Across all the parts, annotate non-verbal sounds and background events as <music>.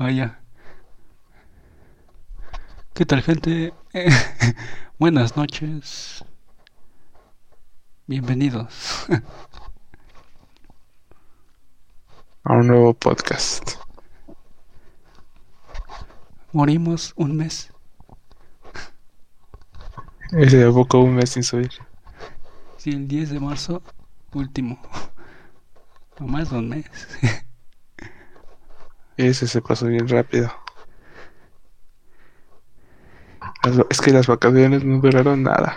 Vaya. ¿Qué tal, gente? <laughs> buenas noches. Bienvenidos a un nuevo podcast. Morimos un mes. Ese poco un mes sin subir. Sí, el 10 de marzo, último. <laughs> No más de un mes. <laughs> Ese se pasó bien rápido. Es que las vacaciones no duraron nada.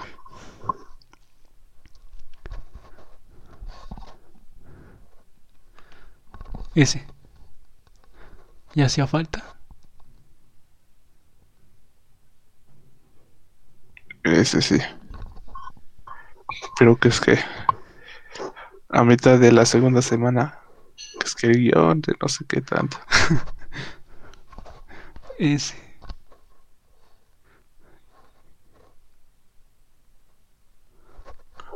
Ese. ¿Y hacía falta? Ese sí. Pero que es que a mitad de la segunda semana es que guion de no sé qué tanto. <laughs> Ese.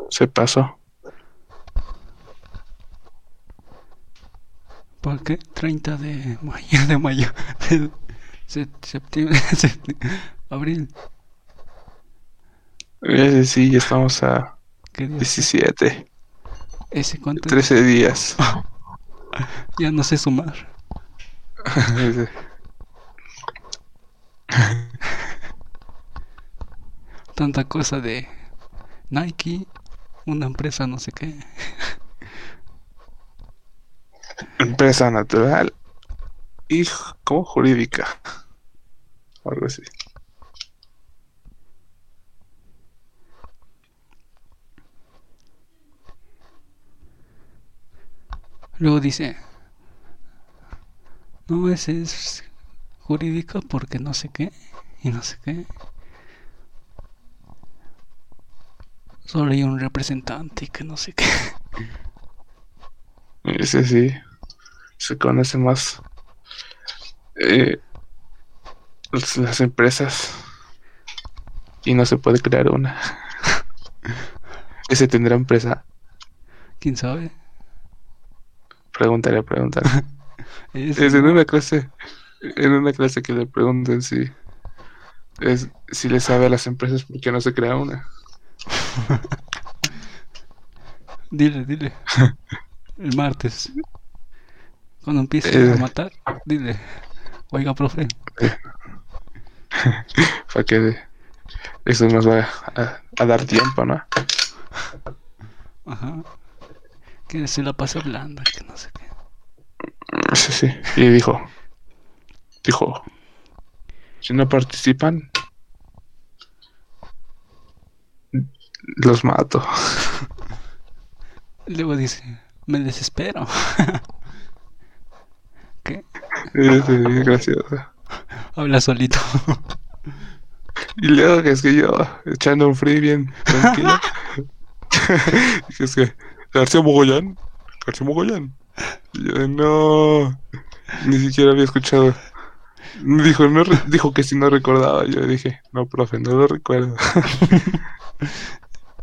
Se pasó. ¿Por qué? 30 de mayo, de mayo, de <laughs> septiembre, abril. Ese sí, ya estamos a 17. ¿Ese cuánto? 13 días. <laughs> ya no sé sumar. Tanta cosa de Nike, una empresa no sé qué. Empresa natural y como jurídica. Algo así. Luego dice, no, ese es jurídico porque no sé qué y no sé qué. Solo hay un representante y que no sé qué. <laughs> Ese sí, se conoce más eh, las empresas y no se puede crear una. <laughs> Ese tendrá empresa. ¿Quién sabe? Preguntaré, preguntaré. <laughs> es en una clase, en una clase que le pregunten si es, si le sabe a las empresas por qué no se crea una. <laughs> dile, dile. <laughs> El martes. Cuando empiece a eh. matar, dile. Oiga, profe. Para que eso nos va a, dar tiempo, ¿no? Ajá. Que se la pasa blanda, que no sé qué. Sí, sí. Y dijo, dijo, si no participan, los mato. <laughs> Luego dice, me desespero. <laughs> ¿Qué? Sí, gracioso. Habla solito. <laughs> Y luego que es que yo, echando un free bien tranquilo. es que, García Mogollán, García Mogollán. yo, no, ni siquiera había escuchado. Dijo, no, dijo que si no recordaba. Yo dije, no, profe, no lo recuerdo.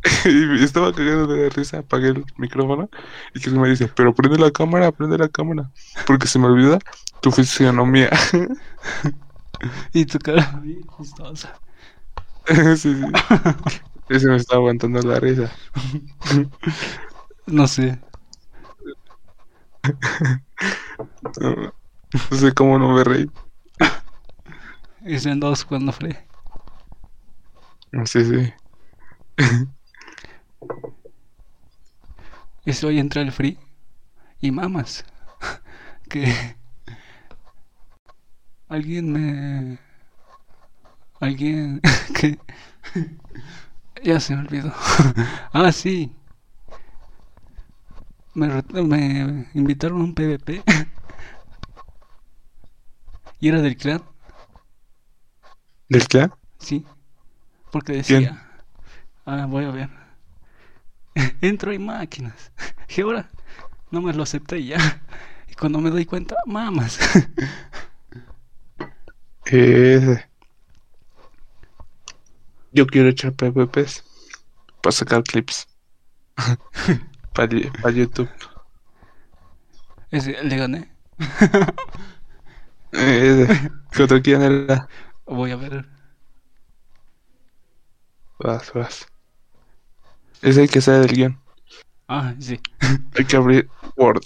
<laughs> y estaba cagando de risa, apagué el micrófono y que me dice, pero prende la cámara, prende la cámara, porque se me olvida tu fisionomía. <laughs> y tu cara bien chistosa. <laughs> sí, sí. Ese me está aguantando la risa. No sé. No, sé cómo no me reí. Es en dos cuando fue. Sí, sí. Y hoy entra el free y mamas. que alguien me alguien <laughs> que ya se me olvidó. ah, sí. Me, me invitaron a un PvP. <laughs> y era del clan. ¿Del clan? Sí. Porque decía. Ah, voy a ver. <laughs> Entro y máquinas. <laughs> Y ahora no me lo acepté ya. Y cuando me doy cuenta, mamas. Eh, yo quiero echar PvPs para sacar clips. Para, YouTube. ¿Le gané? ¿Contra quién era? Voy a ver. Vas, vas. Es el que sale del guion. Ah, sí. Hay que abrir Word.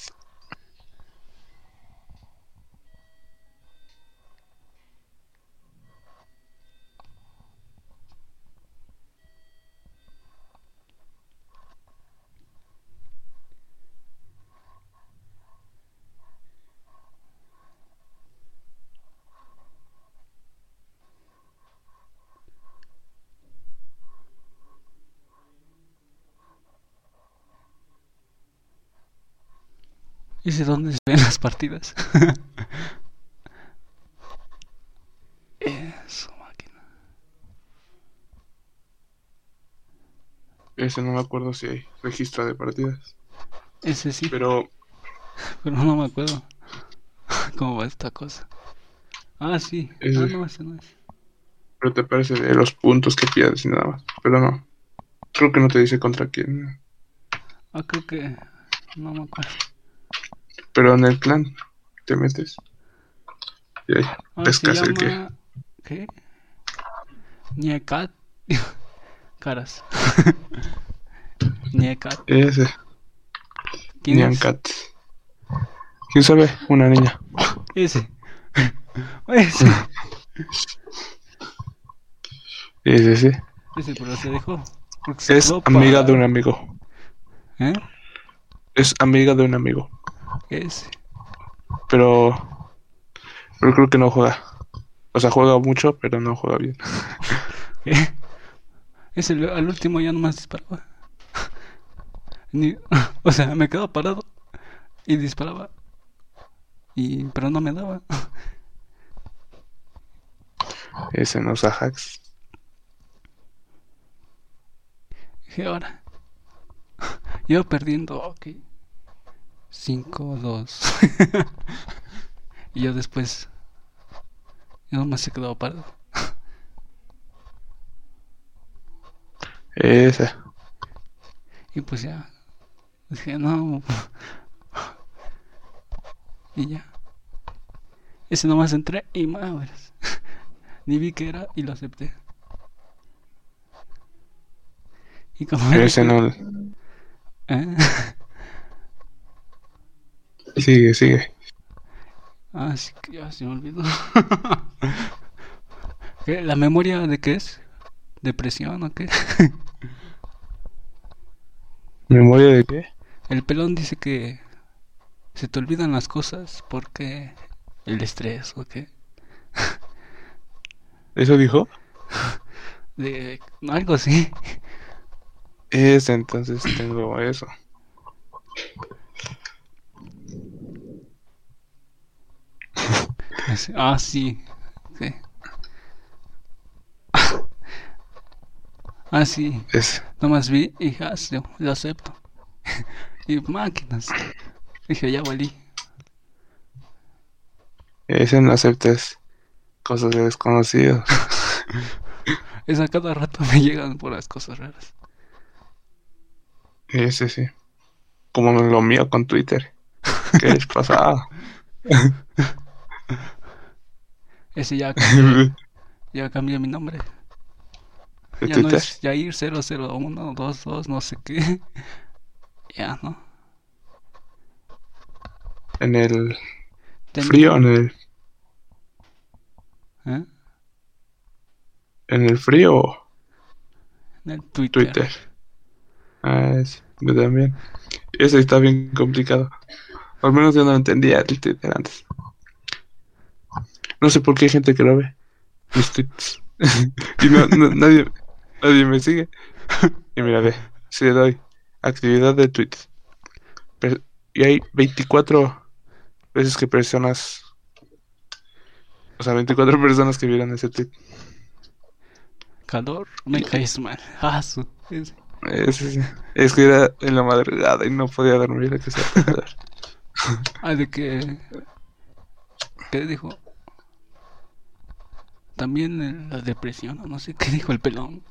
¿Ese dónde se ven las partidas? <laughs> Eso, máquina. Ese no me acuerdo si hay registro de partidas. Ese sí, Pero <laughs> pero no me acuerdo. <laughs> ¿Cómo va esta cosa? Ah, sí. Ese- Ah, no, ese no es. Pero te parece de los puntos que pierdes y nada más. Pero no. Creo que no te dice contra quién. Ah, creo que. No me acuerdo. Pero en el clan te metes. Y ahí Ah, pescas el que. ¿Qué? Niecat. <laughs> Caras. <laughs> Niecat. Ese. ¿Quién es? Cat. ¿Quién sabe? Una niña. Ese. <laughs> Ese. Ese, sí. Ese, pero se dejó. Se Es amiga de un amigo. ¿Eh? Es amiga de un amigo. Ese. Pero. Pero creo que no juega. O sea, juega mucho, pero no juega bien. <laughs> ¿Qué? Ese al al último ya nomás disparaba. <laughs> Ni- <laughs> o sea, me quedaba parado y disparaba. Y, pero no me daba. Ese no usa hacks. Dije, ahora. Yo perdiendo, ok. 5-2. <laughs> y yo después. Yo nomás se quedaba parado. Ese. Y pues ya. Dije, no. y ya. Ese nomás entré y madres. Ni vi que era y lo acepté. Y como Ese no. <laughs> ¿Eh? Sigue, sigue. Ah, sí ya se me olvidó. <laughs> ¿Qué? ¿La memoria de qué es? ¿Depresión o qué? <laughs> ¿Memoria de qué? El pelón dice que se te olvidan las cosas porque el estrés o qué. <laughs> ¿Eso dijo? De algo así. Ese, entonces tengo eso. Así- <laughs> Ah, sí. sí. Ah, sí. Ese. Nomás vi y sí, lo acepto. <laughs> y máquinas. Dije, ya valí. Ese no aceptes cosas de desconocidos. <laughs> Es a cada rato me llegan por las cosas raras. Ese sí. Como lo mío con Twitter. ¿Qué les pasa? Ese ya <laughs> cambié, ya cambié mi nombre. ¿De Ya no es Jair 00122 no sé qué. <laughs> Ya, ¿no? En el frío, en el, ¿Eh? en el frío En el Twitter. Twitter. Ah, ese, yo también. Ese está bien complicado. Al menos yo no entendía el Twitter antes. No sé por qué hay gente que lo ve. Mis tweets. <laughs> y no, no- nadie, nadie me sigue. <laughs> Y mira, ve, si le doy actividad de tweets. Y hay 24 veces que personas. O sea, 24 <laughs> personas que vieron ese tweet. Calor, me caes mal. Ah, su- ese. Ese sí. Es que era en la madrugada y no podía dormir que se. Ah, de que. ¿Qué dijo? También la depresión, no sé qué <laughs> dijo el pelón.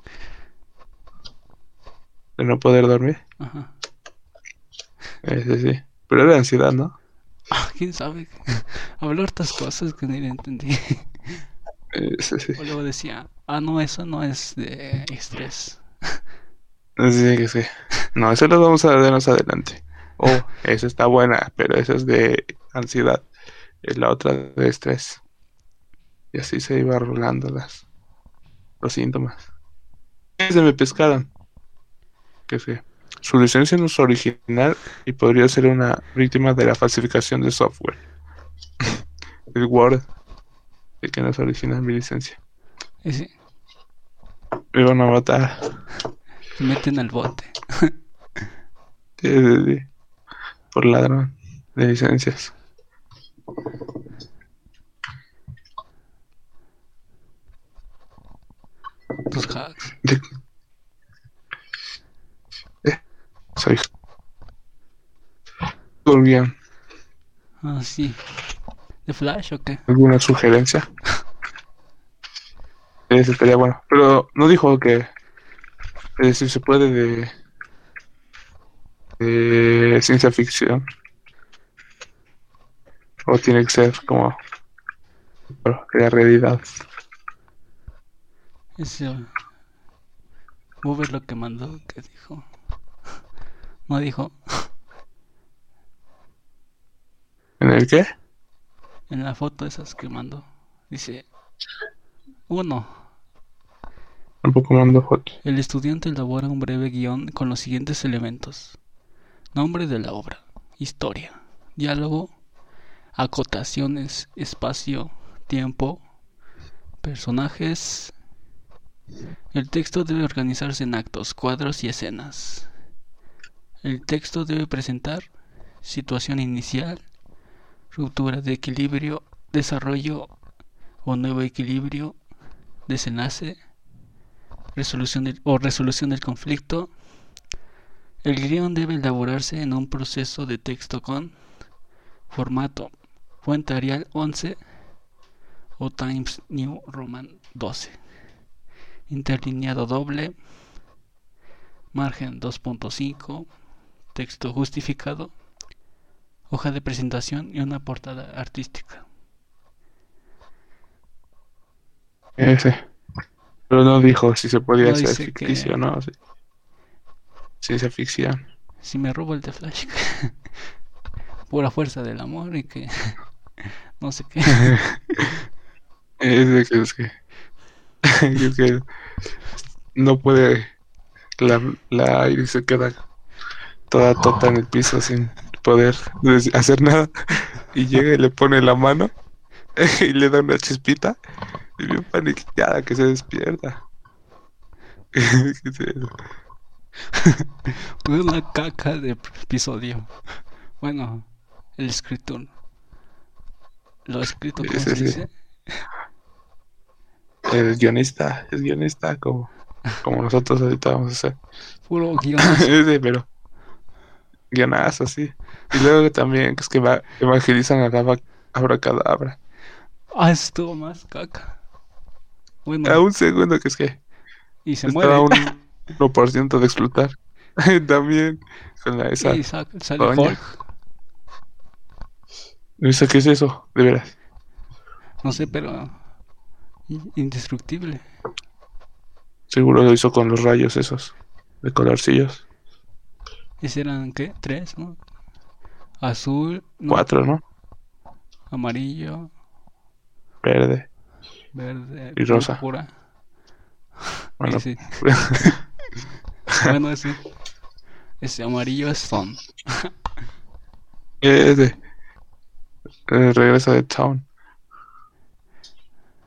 De no poder dormir. Ajá. Ese sí. Pero era ansiedad, ¿no? Ah, quién sabe. <laughs> Habló hartas cosas que ni le entendí. Ese sí. O luego decía, ah, no, eso no es de estrés. Así que sí. No, eso lo vamos a ver más adelante. Oh, esa está buena, pero esa es de ansiedad. Es la otra de estrés. Y así se iba rolando las, los síntomas. Se me pescaron. Que sí. Su licencia no es original y podría ser una víctima de la falsificación de software. <laughs> El Word. De que no es original mi licencia. Sí, Me iban a matar. te meten al bote. <laughs> Sí, sí, sí. Por ladrón de licencias. Tus hacks. De- Eh, soy. ¿Alguna Ah, sí. ¿De Flash o qué? alguna sugerencia? Eso estaría bueno. Pero no dijo que. Es decir, se puede de. de ciencia ficción. O tiene que ser como. bueno, de realidad. A ver lo que mandó, que dijo. No dijo. ¿En el qué? En la foto esas que mandó. Dice. Uno. Tampoco mando fotos. El estudiante elabora un breve guion con los siguientes elementos. Nombre de la obra. Historia. Diálogo. Acotaciones. Espacio. Tiempo. Personajes. El texto debe organizarse en actos, cuadros y escenas. El texto debe presentar situación inicial, ruptura de equilibrio, desarrollo o nuevo equilibrio, desenlace, resolución o resolución del conflicto. El guion debe elaborarse en un proceso de texto con formato fuente Arial 11 o Times New Roman 12. Interlineado doble. Margen 2.5. Texto justificado. Hoja de presentación y una portada artística. Ese. Pero no dijo si se podía No hacer ficticio o no. sí. Ciencia ficción. Si me robo el de Flash. <laughs> Pura fuerza del amor y que. <laughs> no sé qué. <laughs> Es que es que, <laughs> que no puede la, la Iris se queda toda tota en el piso sin poder hacer nada <laughs> y llega y le pone la mano <laughs> y le da una chispita y bien paniqueada que se despierta. Una caca de episodio. Bueno, el escritor. Lo escrito, ¿cómo Ese se sí. dice? El guionista, es guionista como, como nosotros ahorita vamos a hacer. Puro <laughs> guion. Ese, pero guionazo, sí. Y luego también que es que va, evangelizan a la abracadabra. ah, estuvo más caca. Bueno, A un segundo que es que y se estaba muere. un <laughs> 1% de explotar. <laughs> también con la esa. Y sa- sale doña. Hulk. ¿Esa qué es eso? De veras. No sé, pero. In- Indestructible. Seguro lo hizo con los rayos esos. De colorcillos. ¿Ese eran qué? Tres, ¿no? Azul, no, Cuatro, ¿no? amarillo, Verde. verde Y rosa. Bueno, Ese. <laughs> bueno, ese. Ese amarillo es Son. Ese. Eh, regresa de Town.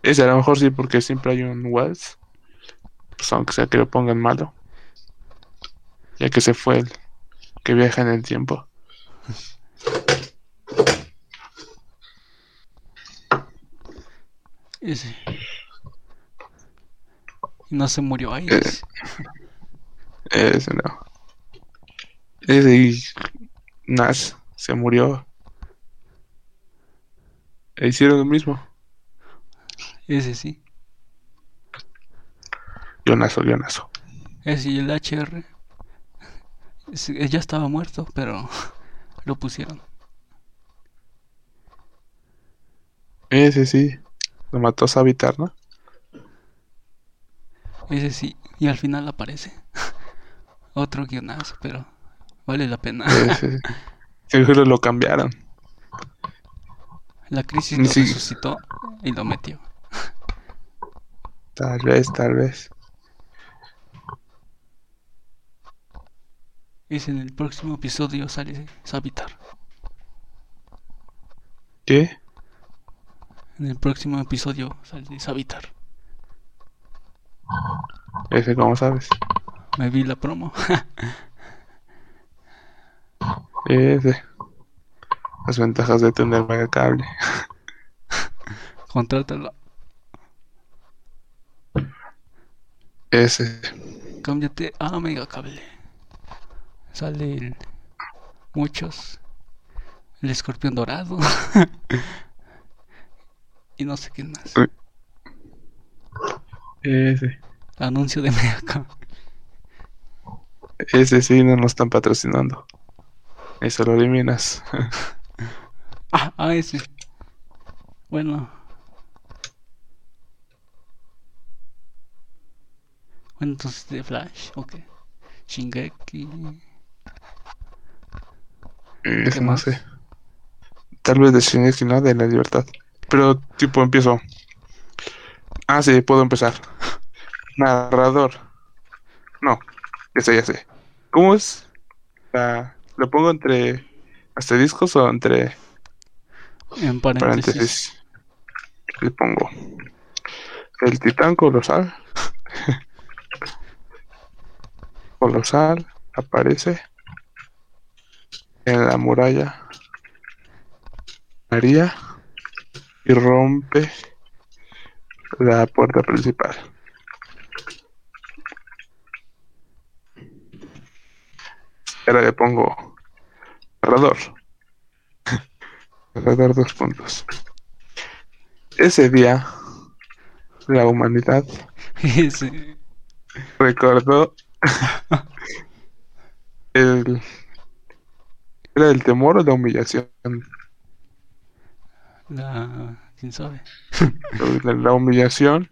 Ese a lo mejor sí, porque siempre hay un Wells. Pues aunque sea que lo pongan malo. Ya que se fue el que viaja en el tiempo. Ese. No se murió ahí. Eh. Ese no. Ese y Nash se murió. E hicieron lo mismo. Ese sí. Guionazo, guionazo. Ese y el HR. ese- ya estaba muerto, pero <laughs> lo pusieron. Ese sí. Lo mató Savitar, ¿no? Ese sí, y al final aparece. <laughs> Otro guionazo, pero vale la pena. Ese, <laughs> seguro lo cambiaron. La crisis lo resucitó y lo metió. Tal vez, tal vez. Es en el próximo episodio sale Savitar. ¿Qué? En el próximo episodio sale Savitar. Ese, ¿cómo sabes? Me vi la promo. <laughs> Ese. Las ventajas de tener mega cable. <laughs> Contrátalo. Ese. Cámbiate a Mega Cable. Sale el- muchos. El escorpión dorado. <laughs> y no sé qué más. Ese. Anuncio de Mega Cable. Ese sí no nos están patrocinando. Eso lo eliminas. <laughs> Ah, ah, ese. Bueno. Bueno, entonces de Flash, ok. Shingeki. Ese no más? sé. Tal vez de Shingeki, ¿no? De la libertad. Pero, tipo, empiezo. Ah, sí, puedo empezar. Narrador. No, ya sé, ya sé. ¿Cómo es? La- ¿Lo pongo entre asteriscos o entre En paréntesis. paréntesis? Le pongo. El titán colosal. <laughs> colosal aparece en la muralla María y rompe la puerta principal. Ahora le pongo narrador. Narrador <laughs> dos puntos. Ese día la humanidad <laughs> Ese. recordó <laughs> el era el temor o la humillación La. ¿Quién sabe? <laughs> la, la humillación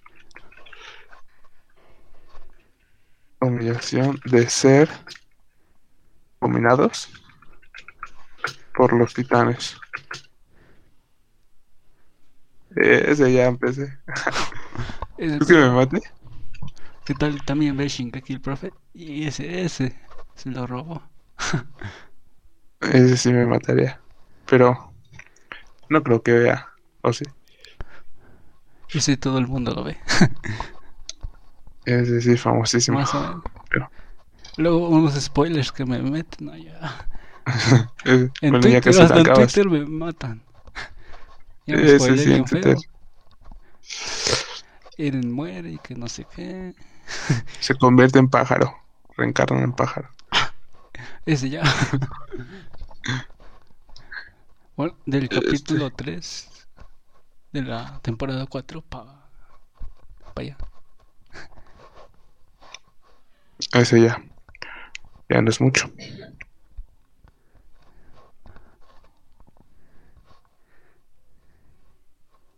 la humillación de ser dominados por los titanes Eh, ese ya empecé <laughs> ¿es que me mate? ¿Qué tal también ve Shingeki el profe? Y ese, ese. Se lo robó. ese sí me mataría pero no creo que vea o sí Ese todo el mundo lo ve. ese sí famosísimo Más o menos. Pero- Luego unos spoilers que me meten. <laughs> Eh, En bueno, Twitter, hasta en. Twitter me matan. Ya me sí, en Twitter. Eren muere y que no sé qué. <laughs> Se convierte en pájaro. Reencarna en pájaro. <laughs> Ese ya. <laughs> bueno, del Este. capítulo 3 de la temporada 4 para pa allá. Ese ya. Ya no es mucho.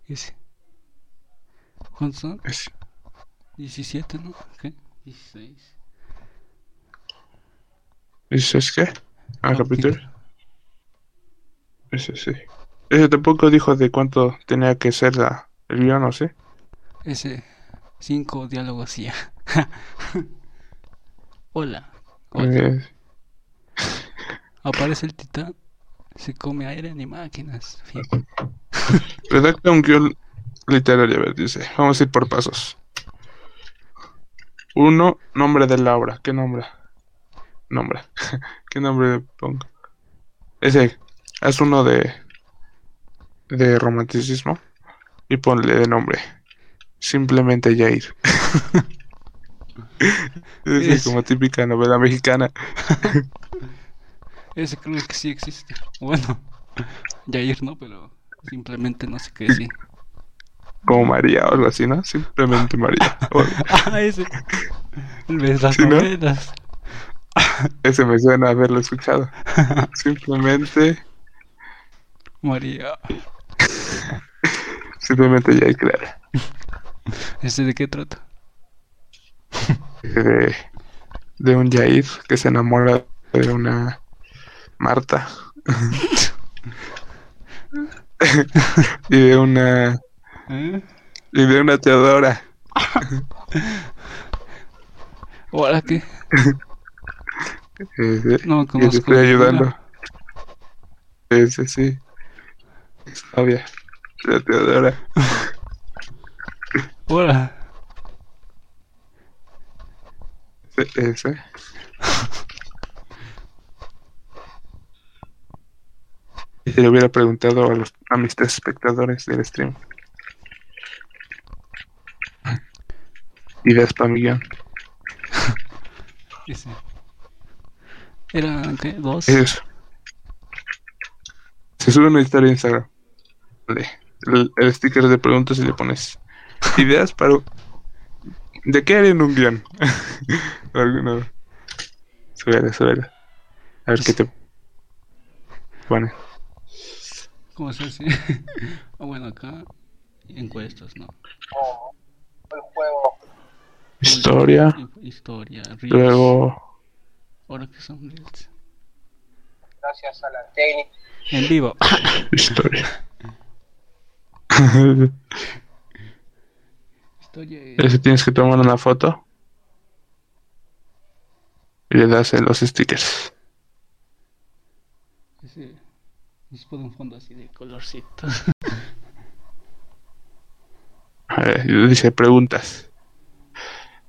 Ese. ¿Cuántos son? Ese. 17, ¿no? ¿Qué? 16. ¿Dices qué? Ah, Capítulo. Ese sí. Ese tampoco dijo de cuánto tenía que ser la, el guion, ¿o sí? Ese. 5 diálogos y ya. <laughs> Hola. Hola. <laughs> Aparece el titán. Se come aire ni máquinas. Redacta un guion literario, a ver, dice. Vamos a ir por pasos. Uno, nombre de la obra. ¿Qué nombre? Nombre. <laughs> ¿Qué nombre le pongo? Ese, haz uno de de romanticismo y ponle de nombre. Simplemente Jair. <laughs> es como típica novela mexicana. <laughs> Ese creo que sí existe. Bueno, Jair no, pero simplemente no sé qué decir. Como María o algo así, ¿no? Simplemente María. <laughs> Ah, ese. ¿Ves las ¿Sí, no? novelas? <laughs> ese me suena haberlo escuchado. <laughs> Simplemente María. si Simplemente Jair, claro. ¿Este de qué trata? De, de un Jair que se enamora de una Marta. y de una ¿Eh? y de una Teodora. <laughs> ¿Ahora qué? Sí, <laughs> No y te estoy ayudando. Sí, sí, sí. Es obvia. La Teodora. <laughs> Hola. Sí, ese. Y se le hubiera preguntado a, los, a mis tres espectadores del stream. Ideas para mi guion. Dice. ¿Eran qué? ¿Dos? Eso. Se sube una historia en Instagram. Vale. El, el sticker de preguntas y le pones ideas para... ¿De qué harían un guion? <laughs> Alguno. Súbela, súbela. A ver qué te pone. ¿Cómo se dice? <laughs> ah, bueno, acá encuestas, ¿no? Historia. Historia, reels. Luego... Ahora que son reels. Gracias a la técnica. En vivo. <coughs> Historia. Historia es- Ese tienes que tomar una foto. Y le das en los stickers. ese- Después de un fondo así de colorcito. <laughs> A ver, y dice preguntas.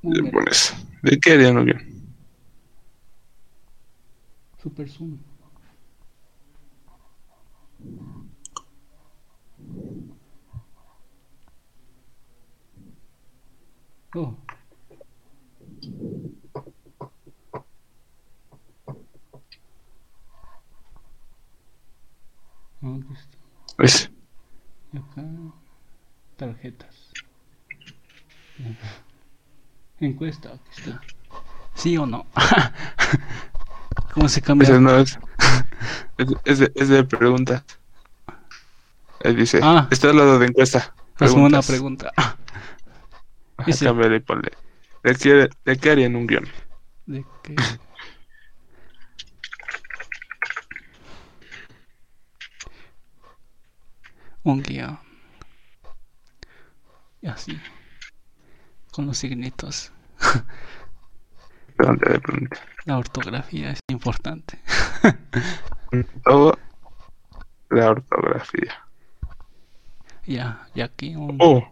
Le pones. ¿De qué harían un guion? Super zoom. Oh. Ah, aquí está. Y acá tarjetas. Encuesta, aquí está. ¿Sí o no? <laughs> ¿Cómo se cambia? No es. Es, es de, es de preguntas. Ahí dice. Ah. Está al lado de encuesta. Hazme una pregunta. <laughs> Ese. cámbiale y ponle. ¿De qué, ¿De qué harían un guion? ¿De qué? <laughs> Un guion. Y así. Con los signitos. La ortografía es importante. Todo. La ortografía. Ya, y aquí un... Oh.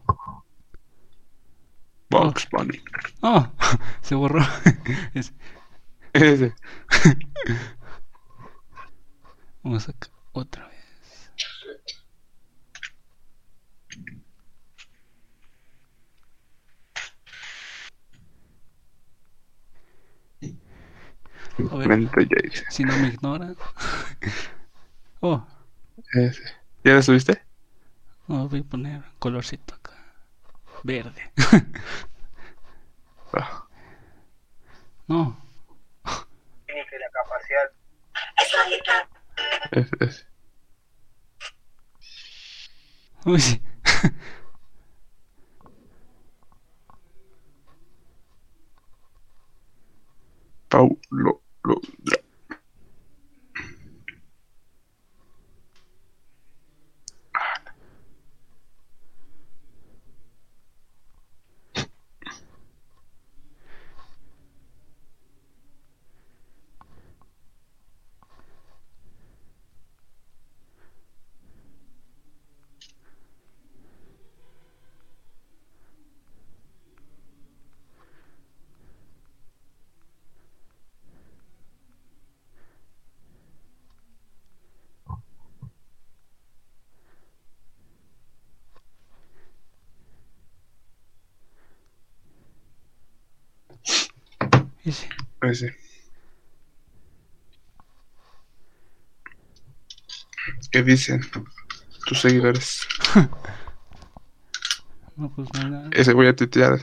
Box Bunny. Oh, <laughs> se borró. <laughs> Ese. Vamos acá otra A ver, Mente ya dice. si no me ignoran. <laughs> Oh, Ese. ¿Ya la subiste? no, voy a poner colorcito acá. Verde. <laughs> Ah. No, Técnica y la capacidad. Ese, ese. uy, sí. <laughs> Paulo. uh, Ese. ¿Qué dicen tus seguidores? <laughs> No, pues nada. Ese voy a tuitear.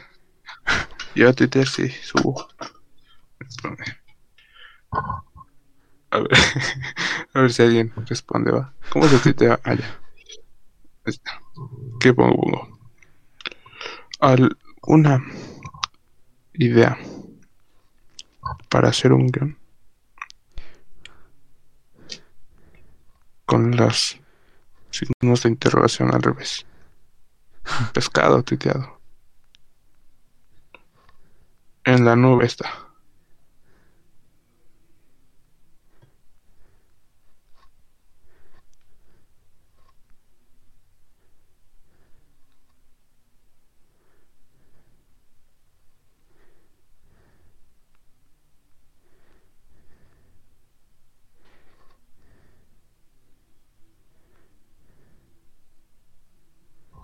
Yo a tuitear sí, subo. A ver, <laughs> a ver si alguien responde, va. ¿Cómo se tuitea allá? Ahí está. ¿Qué pongo? pongo? Al- una idea para hacer un guion con los signos de interrogación al revés. <laughs> Pescado tuiteado. En la nube está.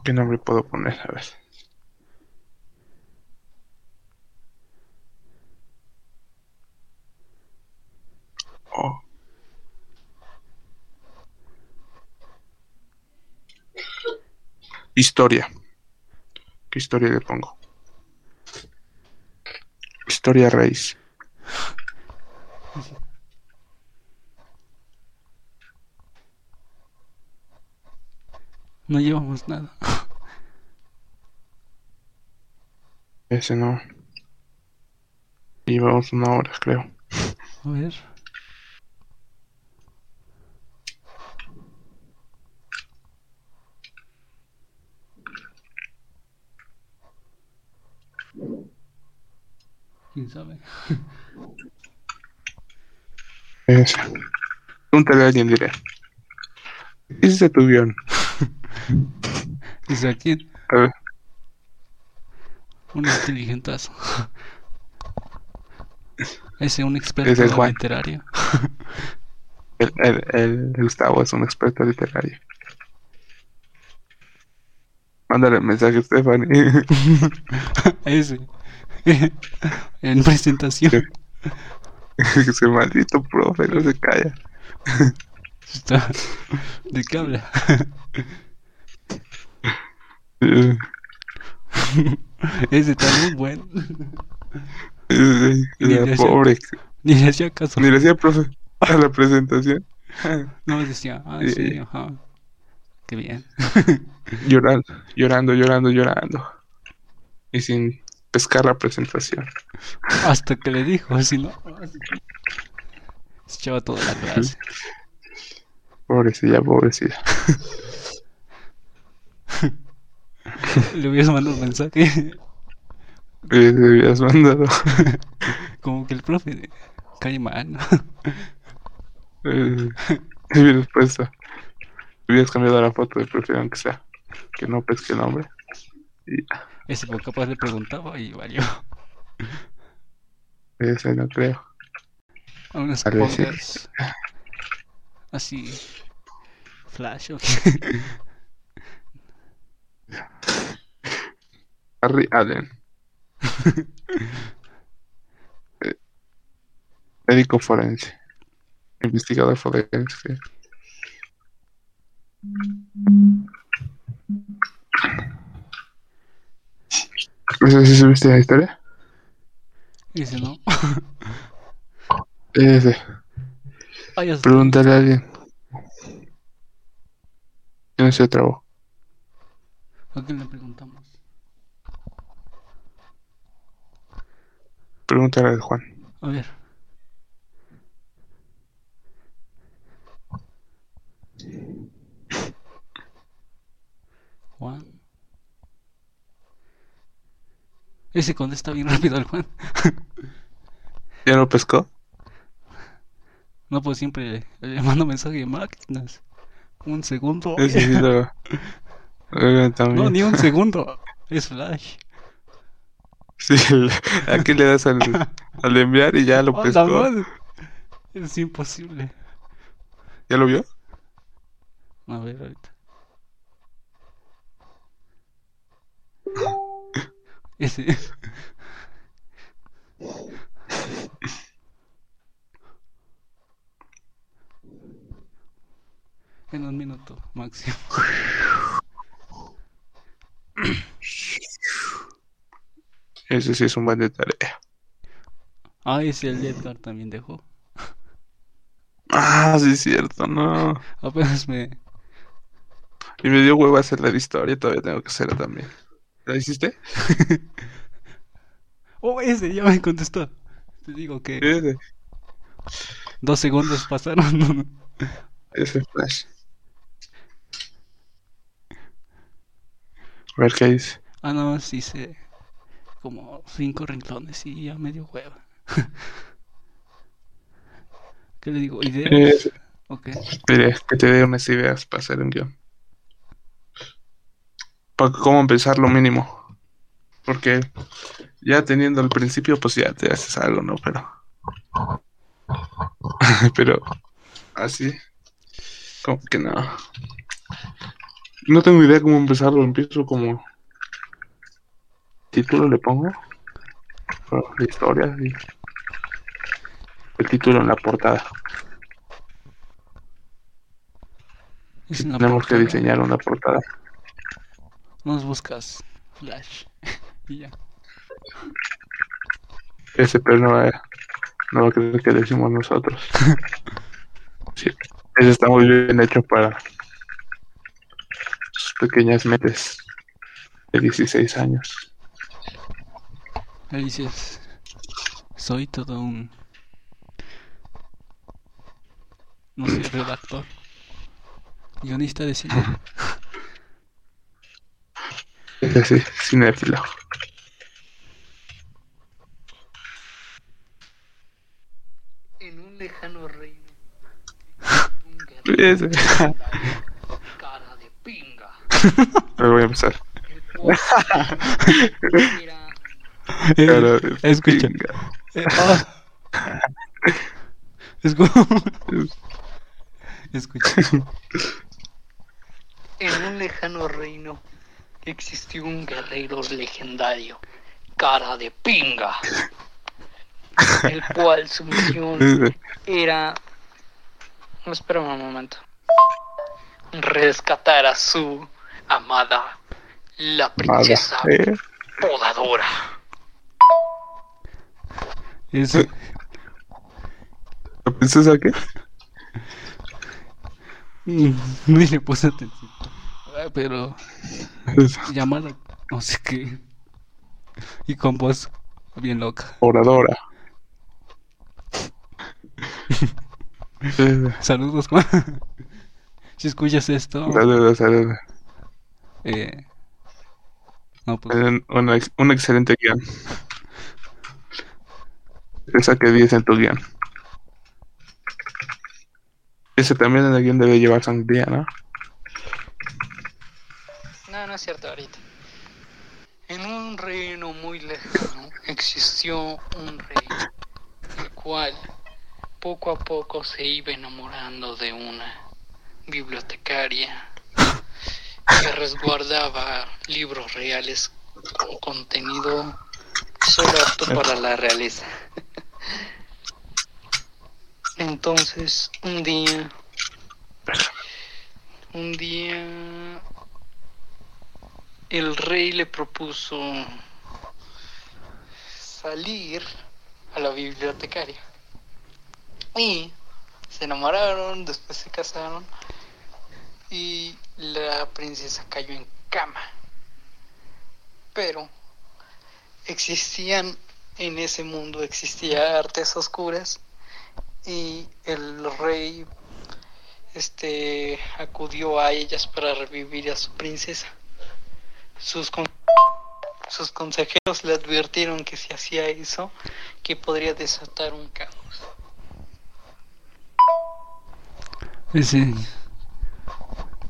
¿Qué nombre puedo poner? A ver. Oh. Historia. ¿Qué historia le pongo? Historia raíz. No llevamos nada. Ese no. Llevamos una hora, creo. A ver. ¿Quién sabe? Ese. Pregúntale a alguien, diré. ¿Qué hiciste tu guion? <laughs> Dice A ver. un inteligentazo. <laughs> Ese un experto Ese es Juan. literario. <laughs> El, el, el Gustavo es un experto literario. Mándale mensaje a Stephanie. Ese. en presentación. Ese maldito profe, no se calla. ¿De qué habla? Eh, Ese está muy bueno. eh, Ni le hacía- pobre. Ni le hacía caso. Ni le decía profe a la presentación. No decía, ah, Sí. sí, ajá. Qué bien. <laughs> Llorando, llorando, llorando, llorando. Y sin pescar la presentación. Hasta que le dijo, si no. Se echaba toda la clase. Pobrecilla, pobrecilla. <laughs> <laughs> Le hubieras mandado un mensaje. Le habías mandado. <laughs> Como que el profe cae mal. <laughs> Eh, y hubieras puesto. Hubieras cambiado la foto de perfil, aunque sea. Que no pesque el nombre. Y. Ese pues capaz le preguntaba y valió. Ese no creo. A unas así. Flash o qué. Harry Allen. <laughs> Eh, Médico forense. Investigador forense. ¿Ese subiste la historia? Ese no. Ese. Pregúntale a alguien. ¿Quién se trabó? ¿A quién le preguntamos? Pregúntale al Juan. A ver. Juan. Ese contesta bien rápido al Juan. <laughs> ¿Ya lo pescó? No, pues siempre le mando mensaje de máquinas. Un segundo. Ese sí lo... Eh, también. No, ni un <laughs> segundo. Es flash. Sí, el- aquí le das al, <laughs> al enviar y ya lo ¡Oh, la pescó. madre! Es imposible. ¿Ya lo vio? A ver, ahorita. <laughs> Ese. En un minuto máximo. Ese sí es un buen de tarea. Ah, ese el Edgar también dejó. Ah, sí es cierto, no. Apenas me. Y me dio huevo hacer la de historia, todavía tengo que hacerla también. ¿La hiciste? <laughs> Oh, ese ya me contestó. Te digo que Ese, dos segundos pasaron. <laughs> ese flash. A ver qué dice. ah, no, sí hice como cinco renglones y ya me dio hueva. <laughs> ¿Qué le digo? ¿Ideas? Eh, Ok. Mire, que te dé unas ideas para hacer un guion. Para cómo empezar lo mínimo. Porque ya teniendo el principio, pues ya te haces algo, ¿no? Pero. <laughs> Pero así. Como que no. No tengo idea cómo empezarlo. Empiezo como. Título le pongo. La historia. y El título en la portada. Tenemos que diseñar una portada. Nos buscas Flash. <laughs> y ya. Ese pero no va, no va a creer que decimos nosotros. <laughs> Sí, ese está muy bien hecho para pequeñas mentes de 16 años. Ahí dices, soy todo un, no sé, redactor, guionista de cine. <laughs> Ese sí, cinéfilo. En un lejano reino. <laughs> Un Ese. guerrero cara de Me voy a empezar. Eh, escucha. ah. Es como... Escucha. En un lejano reino existió un guerrero legendario, cara de pinga, el cual su misión era... Espera un momento. Rescatar a su amada, la princesa Eh, podadora. Es, ¿La princesa qué? Mm, <laughs> ni le puse atención. Pero llamada, no sé qué. Y con voz bien loca. Oradora. <laughs> Saludos, Juan. <laughs> Si escuchas esto, Saludos, saludos. Eh, no, pues Tienen una ex- un excelente guion. Esa que 10 en tu guion. Ese también en el guion debe llevar sangría, ¿no? No, no es cierto ahorita. En un reino muy lejano existió un rey, el cual poco a poco se iba enamorando de una bibliotecaria que resguardaba libros reales con contenido solo apto para la realeza. Entonces, un día, un día el rey le propuso salir a la bibliotecaria. Y se enamoraron, después se casaron y la princesa cayó en cama. Pero existían en ese mundo existía artes oscuras y el rey este acudió a ellas para revivir a su princesa. Sus, con- sus consejeros le advirtieron que si hacía eso, que podría desatar un caos. ese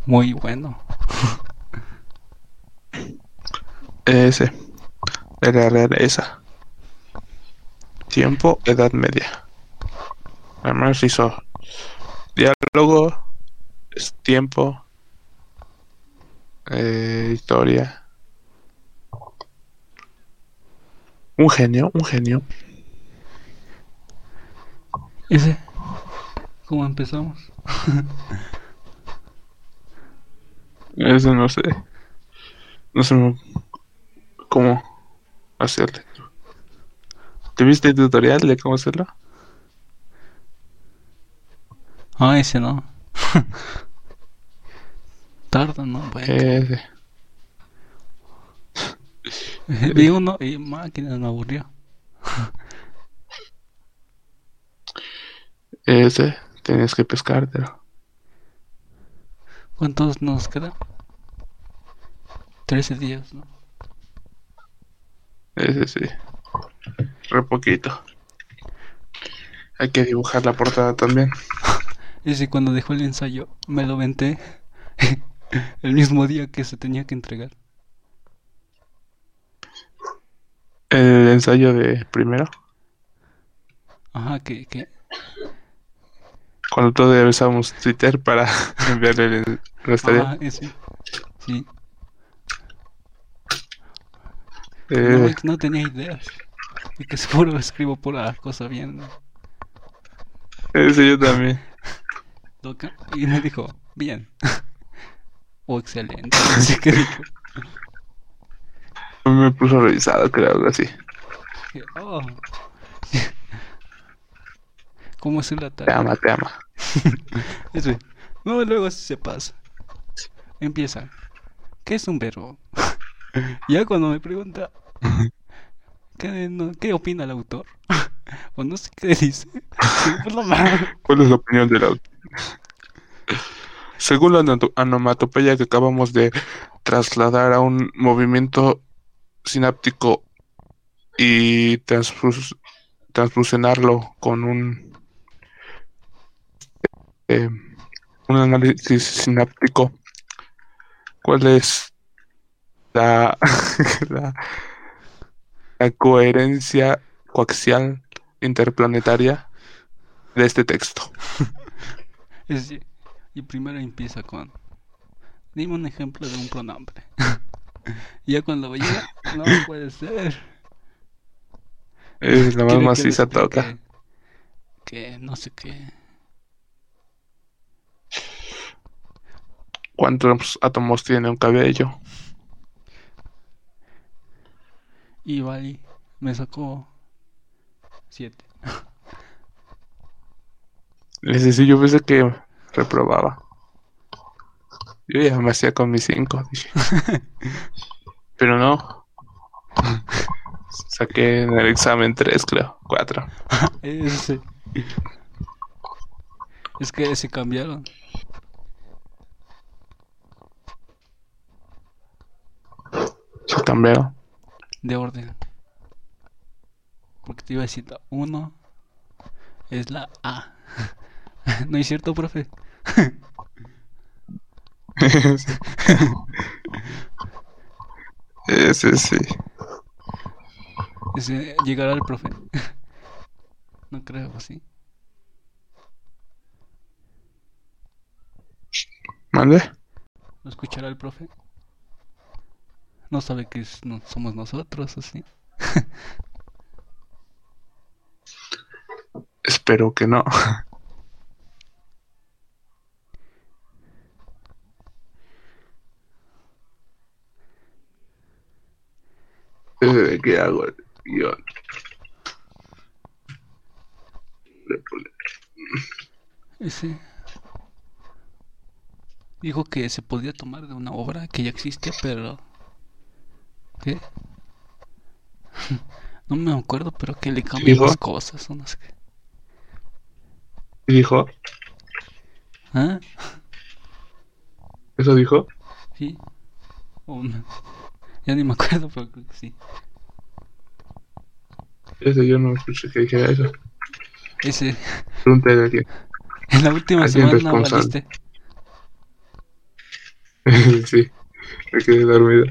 muy bueno. Ese. De la realeza. Tiempo, edad media. Además hizo diálogo, es tiempo, eh, historia. Un genio, un genio. Ese, ¿cómo empezamos? <laughs> Eso no sé. No sé mo- cómo hacerle. ¿Te viste el tutorial de cómo hacerlo? Ah, ese no. <laughs> Tarda, ¿no? Ese. <laughs> Vi uno y máquinas me aburrió. Ese. Tienes que pescártelo. ¿Cuántos nos quedan? 13 días, ¿no? Ese sí. Re poquito. Hay que dibujar la portada también. <laughs> Ese cuando dejó el ensayo me lo venté <laughs> el mismo día que se tenía que entregar. El ensayo de primero. Ajá, que, que Cuando todavía usábamos Twitter para <laughs> enviarle el- nuestra Ah, ese. Sí. Eh, No, tenía ideas. Y que <laughs> seguro escribo pura cosa bien. ¿no? Ese yo también. <laughs> Toca. Y me dijo, bien. o excelente. Así que dijo, Me puso revisado, creo, algo así. oh. ¿Cómo es la Te tarea? ama, te ama. <laughs> Ese. No, luego así se pasa. Empieza. ¿Qué es un verbo? <laughs> ya cuando me pregunta, ¿qué, no- qué opina el autor? <laughs> o no sé qué dice. Pues. ¿Cuál es la opinión del autor? Según la onomatopeya que acabamos de trasladar a un movimiento sináptico y transfusionarlo con un eh, un análisis sináptico, ¿cuál es la, <laughs> la, la coherencia coaxial interplanetaria de este texto? <laughs> Es y primero empieza con, dime un ejemplo de un pronombre. <laughs> ya cuando llega, no puede ser. Es la más maciza toca. Que no sé qué. ¿Cuántos átomos tiene un cabello? Y Vali me sacó siete. Ese sí, yo pensé que reprobaba. Yo ya me hacía con mis cinco, dije. <laughs> Pero no. Saqué en el examen tres, creo. Cuatro. <laughs> Ese. Es que se cambiaron. Cambiaron. de orden. Porque te iba a decir, la uno es la A. <laughs> ¿No es cierto, profe? <laughs> Ese sí. Ese, llegará el profe. No creo, ¿sí? ¿Mande? ¿Lo escuchará el profe? No sabe que es- no, somos nosotros, ¿así? Espero que no. <laughs> ¿Qué hago? pone- Ese. Dijo que se podía tomar de una obra que ya existe, pero. ¿Qué? <laughs> No me acuerdo, pero que le cambian dijo? las cosas o no sé qué. ¿Y dijo? ¿Ah? ¿Eso dijo? Sí. O no. Ya ni me acuerdo, pero creo que sí. Ese yo no escuché que dijera eso. Ese. Pregúntale a alguien. <laughs> En la última semana responsable. valiste. <laughs> sí, me quedé dormido.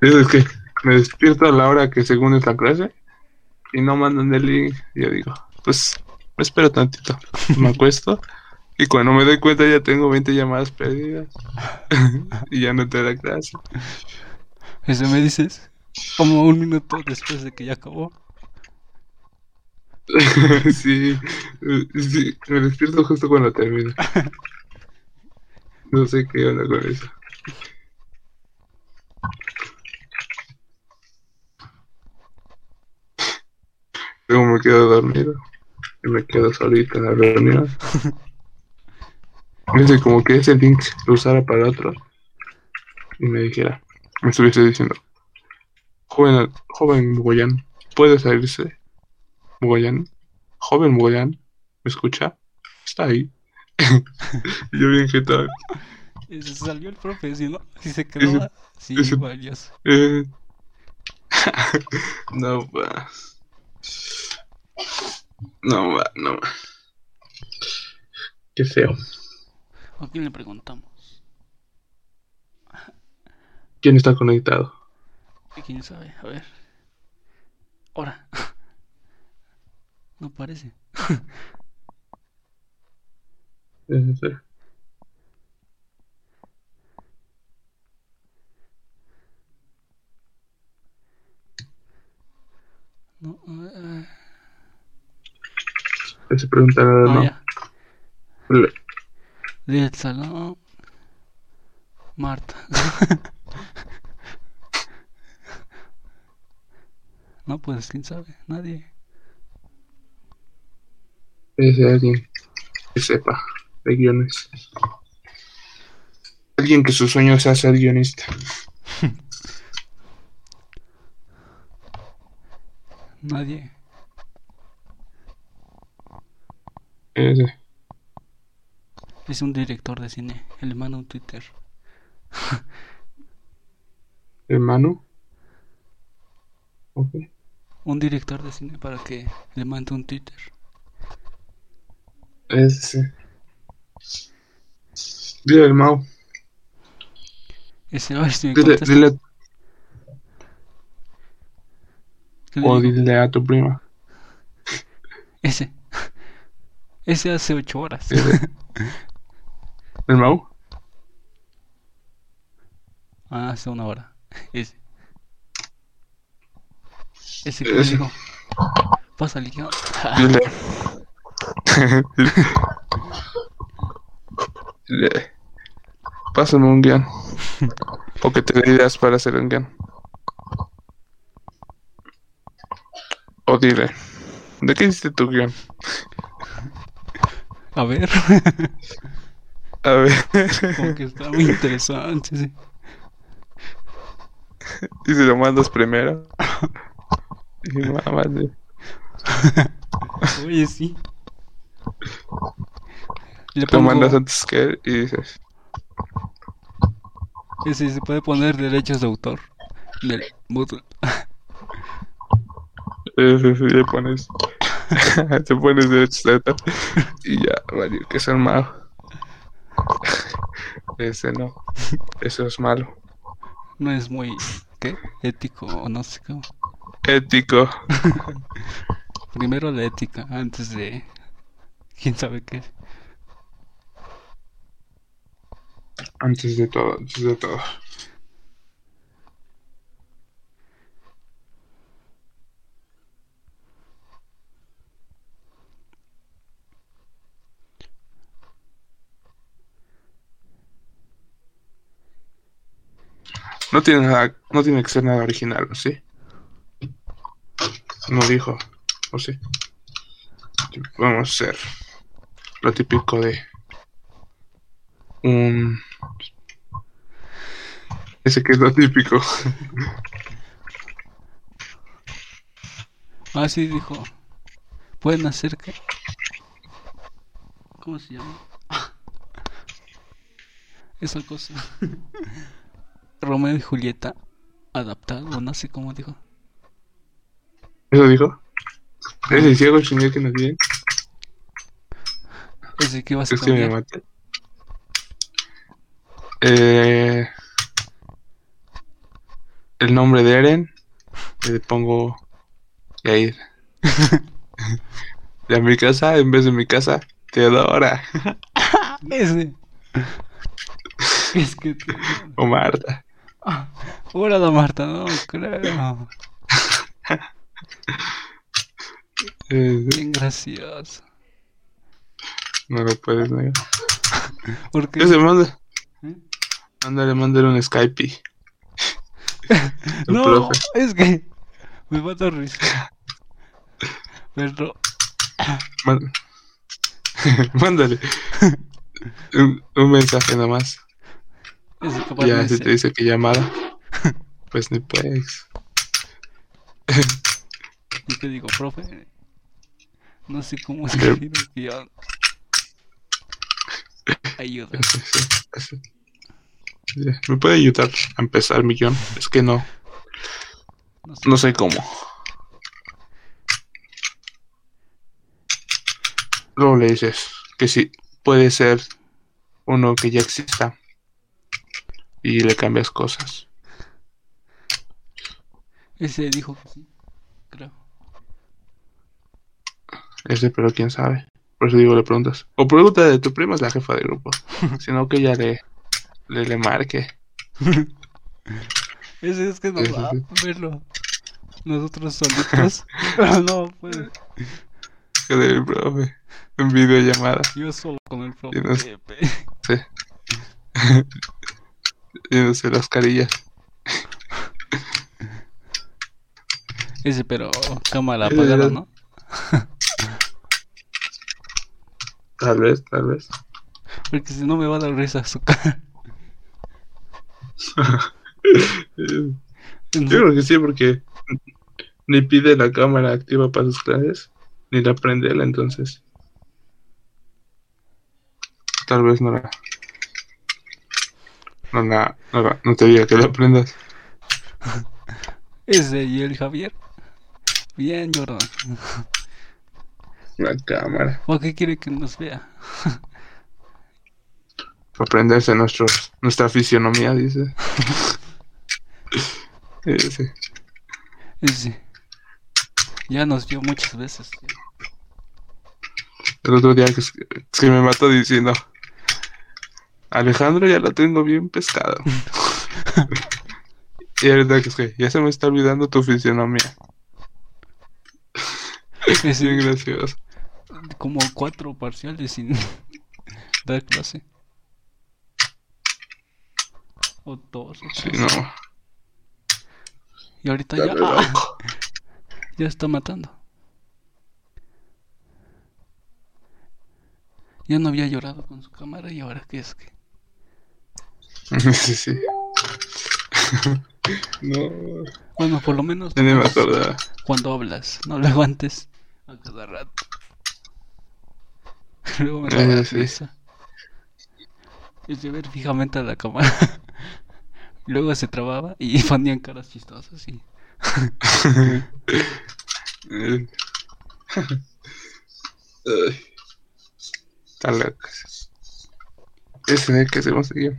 Es que me despierto a la hora que según es la clase y no mandan el link. Yo digo, pues me espero tantito. Me acuesto y cuando me doy cuenta ya tengo 20 llamadas perdidas <laughs> y ya no te da clase. Ese me dices. Como un minuto después de que ya acabó. <laughs> sí, sí, me despierto justo cuando termino. <laughs> No sé qué onda con eso. Luego me quedo dormido y me quedo solito en la reunión. <laughs> Dice como que ese link lo usara para otro y me dijera, me estuviese diciendo, joven, joven Mugoyan, ¿puede salirse? Mugoyan, joven Mugoyan, ¿me escucha? Está ahí. Y <laughs> yo bien que tal. Se salió el profe, si no, si se quedó. Sí, ese-. Eh, <laughs> no va. No no. Qué feo. ¿A quién le preguntamos? ¿Quién está conectado? ¿Quién sabe? A ver. Ahora. No parece. <laughs> No, Se pregunta nada, ah, no. ya. Le- salón. Marta. <laughs> no, pues quién sabe. Nadie. Es alguien que sepa de guiones. Alguien que su sueño sea ser guionista. <laughs> Nadie. Ese. Es un director de cine. Manda un Twitter. <laughs> Hermano. Ok. Un director de cine para que le mande un Twitter. Ese. Dile al Mau. Ese, a ver si me Dile, dile, ¿Qué le o dile a tu prima. Ese. Ese hace ocho horas. ¿El Mau? Ah, hace una hora. <laughs> Ese. Ese que Ese. Dile. dile. Dile. Pásame un guion. O que te dé ideas para hacer un guion. O dile. ¿De qué hiciste tu guion? A ver. <laughs> A ver. Como que está muy interesante, sí. y si lo mandas primero. Y mamá, de- Oye, sí. Le lo pongo, mandas antes que él y dices. ese se puede poner derechos de autor. Del eh, sí, sí, le pones. <laughs> te pones de Y ya, vale, que es el malo. Ese no. Eso es malo. No es muy, ¿qué? Ético o no sé cómo. Ético. <laughs> Primero la ética, antes de... ¿Quién sabe qué? Antes de todo, antes de todo. No tiene nada, no tiene que ser nada original, ¿o ¿sí? No dijo, ¿o sí? Vamos a hacer lo típico de un ese que es lo típico. Ah, sí, dijo. Pueden hacer que... ¿Cómo se llama? <laughs> Esa cosa. <laughs> Romeo y Julieta adaptado, no sé cómo dijo. ¿Eso dijo? Ese ciego el señor que nos viene. Ese que vas a Es que me cambiar. maté. Eh, el nombre de Eren le pongo Yair. <laughs> y a mi casa, en vez de mi casa, Teodora <laughs> Ese. <laughs> Es que... te- o Marta. <laughs> Hola, la Marta, no creo. <laughs> Eh, Bien gracioso. no lo puedes negar. Porque... Ese manda. ¿Eh? Mándale, mándale un Skype. <laughs> No, profe. es que me mata risa. Pero Má- Mándale. un, un mensaje nomás. Ya si te dice que llamada, <laughs> pues ni puedes. y te digo, profe, no sé cómo escribir un guion. Ayuda. ¿Me puede ayudar a empezar mi guion? Es que no, No sé. no sé cómo. Luego le dices que sí, puede ser uno que ya exista. Y le cambias cosas. Ese dijo que sí, creo. Ese, pero quién sabe. Por eso digo, le preguntas. O pregunta de tu prima, es la jefa de grupo. <laughs> Sino que ella le, le, le marque. <laughs> Ese es que no Sí, sí, va a verlo. Nosotros solitos. <laughs> Pero no, pues. Que del profe. En videollamada. Yo solo con el profe. Pepe. Sí. Yéndose las carillas. Ese, pero cámara apagada, ¿no? Tal vez, tal vez. Porque si no me va a dar risa su cara. <laughs> Yo creo que sí, porque ni pide la cámara activa para sus clases, ni la prendela, entonces. Tal vez no la. No, no, no te diga que la prendas. Ese y el Javier. Bien, Jordan. La cámara. ¿Por qué quiere que nos vea? Para aprenderse nuestros, nuestra fisionomía, dice. Sí. Ese. Ya nos vio muchas veces. El otro día que, que me mató diciendo. Alejandro ya lo tengo bien pescado. <laughs> y ahorita que es que ya se me está olvidando tu fisionomía. Ese, Bien gracioso. como cuatro parciales sin <laughs> dar clase. O dos. o Sí, tres. no. Y ahorita ya, ¡ah! <laughs> ya está matando. Ya no había llorado con su cámara y ahora qué es que. <laughs> Sí, sí. <laughs> no. Bueno, por lo menos me acordaba. cuando hablas, no lo aguantes a cada rato. <laughs> Luego me Eh, daba sí. risa. Es de ver fijamente a la cámara. Luego se trababa y ponían caras chistosas y. Ay. Está loco. Ese de que hacemos seguir.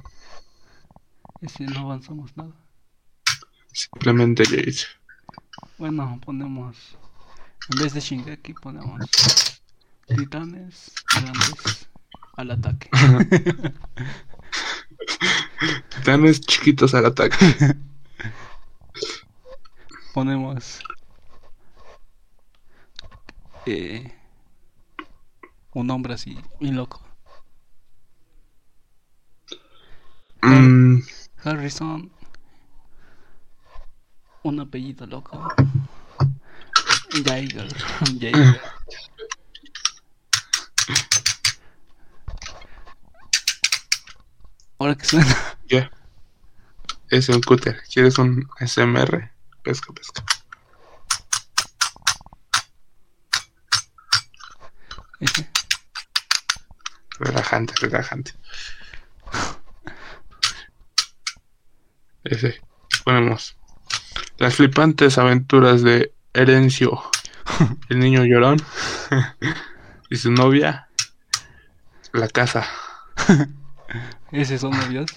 <laughs> ese no avanzamos nada. Simplemente. Bueno, ponemos en vez de Shingeki ponemos titanes grandes al ataque. <laughs> Titanes chiquitos al ataque. <laughs> ponemos eh, un hombre así, bien loco. Mm, Harrison, un apellido loco. Jaeger, Jaeger. Ahora que suena, ya. Es un cúter. ¿Quieres un SMR? Pesca, pesca. ese, Relajante, relajante. Ese. Ponemos. Las flipantes aventuras de Herencio, <laughs> el niño llorón, <laughs> y su novia, la casa. <laughs> ese son novios.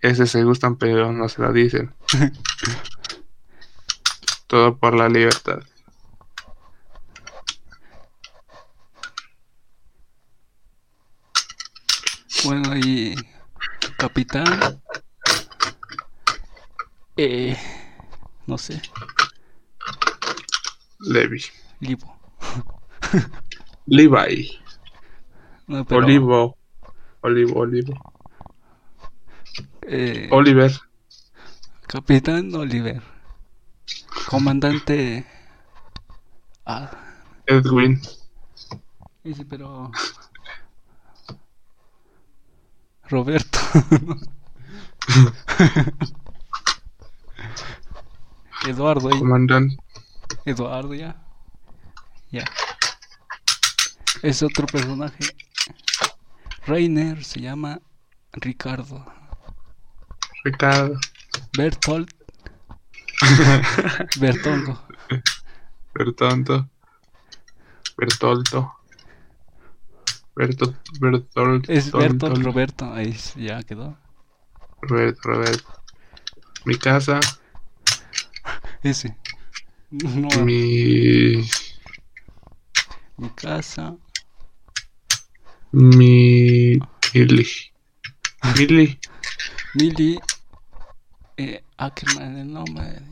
Ese se gustan, pero no se lo dicen. Todo por la libertad. Bueno, y Capitán, eh, no sé, Levi. Libo. Levi. No, pero, Olivo. Olivo, Olivo. eh, Oliver. Capitán Oliver. Comandante. Ah, Edwin. ese, pero. Roberto. <laughs> Eduardo, ¿eh? Comandante. Eduardo ya. Ya. Es otro personaje. Reiner se llama Ricardo. Ricardo. Bertolt. <laughs> Bertongo. Bertonto. Bertolto. Berto, Bertolto. Es Bertolt Roberto. Ahí ya quedó. Roberto, Roberto. Mi casa, Ese. No, mi. mi casa. Mi. Mili. Mili. Millie. Eh, Ackerman, el nombre.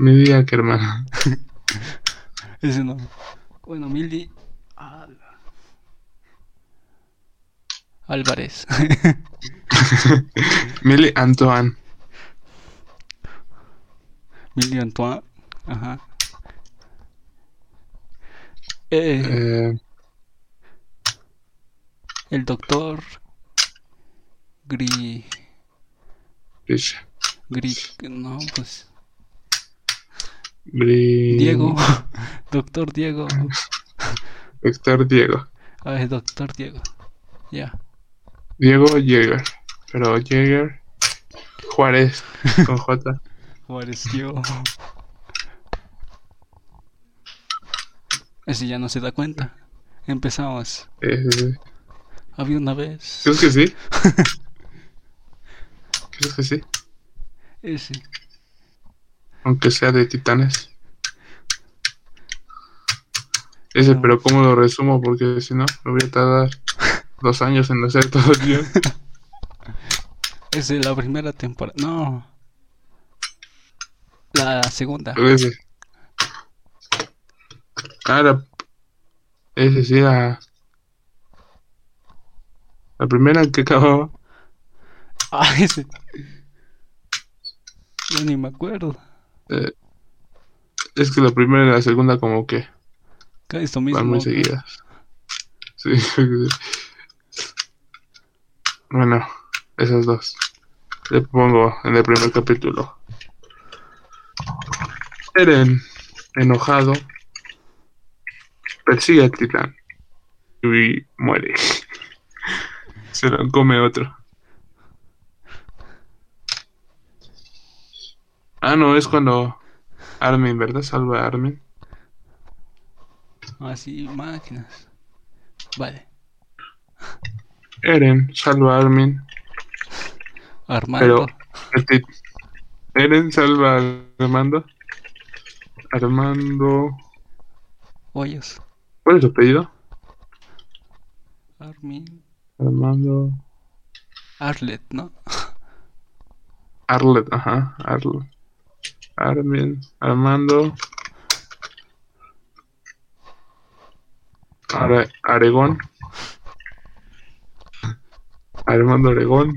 Mili Ackerman. <laughs> Ese no. Bueno, Millie. Al- Álvarez. <laughs> Mili Antoine. Millie Antoine. Ajá. Eh, Eh, el doctor. Gri. Grisha. Gri. No, pues. Gri- Diego. <laughs> doctor Diego. Héctor Diego. Ah, es doctor Diego. Ya. Diego Jäger. Pero Jäger. Juárez. Con J. <laughs> Juárez Diego. Ese ya no se da cuenta. Empezamos. Eh, Había una vez. ¿Crees que sí? <laughs> ¿Crees que sí? Ese. Aunque sea de titanes. Ese, No. pero ¿cómo lo resumo? Porque si no, me voy a tardar dos años en hacer todo el guion. <laughs> Es de la primera temporada. No. La segunda. Ese. Ah, la- Ese sí, la... La primera que acababa. <laughs> Ah, ese. Yo ni me acuerdo. eh, es que la primera y la segunda como que Que Esto mismo. van muy seguidas. Sí. <laughs> bueno, esas dos. Le pongo en el primer capítulo. Eren, enojado, persigue al titán y muere. <laughs> Se lo come otro. Ah, no, es cuando Armin, ¿verdad? Salva a Armin. Así, máquinas. Vale. Eren salva a Armin, Armando. pero tit- Eren salva a Armando. Armando. Hoyos. ¿Cuál es su apellido? Armin. Armando. Arlet, ¿no? Arlet, ajá. Arlet. Armin. Armando. Are- Aregón. Armando Oregón.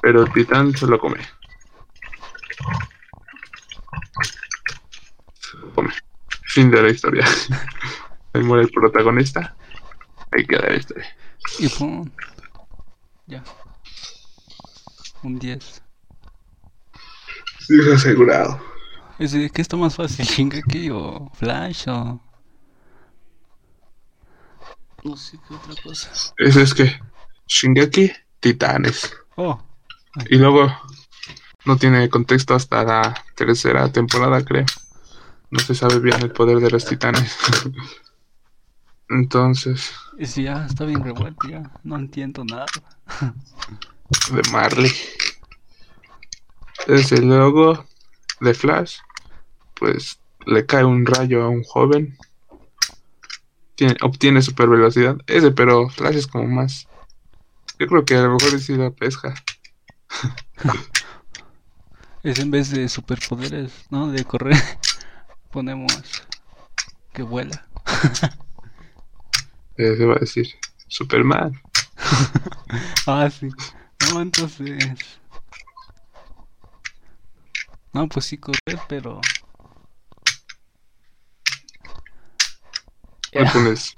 Pero el titán se lo come. Se lo come. Fin de la historia. <laughs> Ahí muere el protagonista. Ahí queda la historia. Y pum. Ya. Un 10. Sí, asegurado. Ese, ¿Qué está más fácil? ¿Shingeki o Flash o.? No sé qué otra cosa. Eso es que Shingeki, titanes. Oh, Y luego no tiene contexto hasta la tercera temporada, creo. No se sabe bien el poder de los titanes. <laughs> Entonces, ese ya está bien revuelto, ya. No entiendo nada. de Marley. Desde luego, de Flash, pues le cae un rayo a un joven. Tiene, obtiene super velocidad. Ese, pero Flash es como más. Yo creo que a lo mejor es la pesca. Es en vez de superpoderes, ¿no? De correr, <laughs> ponemos que vuela. <laughs> Eh, se va a decir Superman. <laughs> Ah, sí. No, entonces. No, pues sí, correr, pero. Le pones,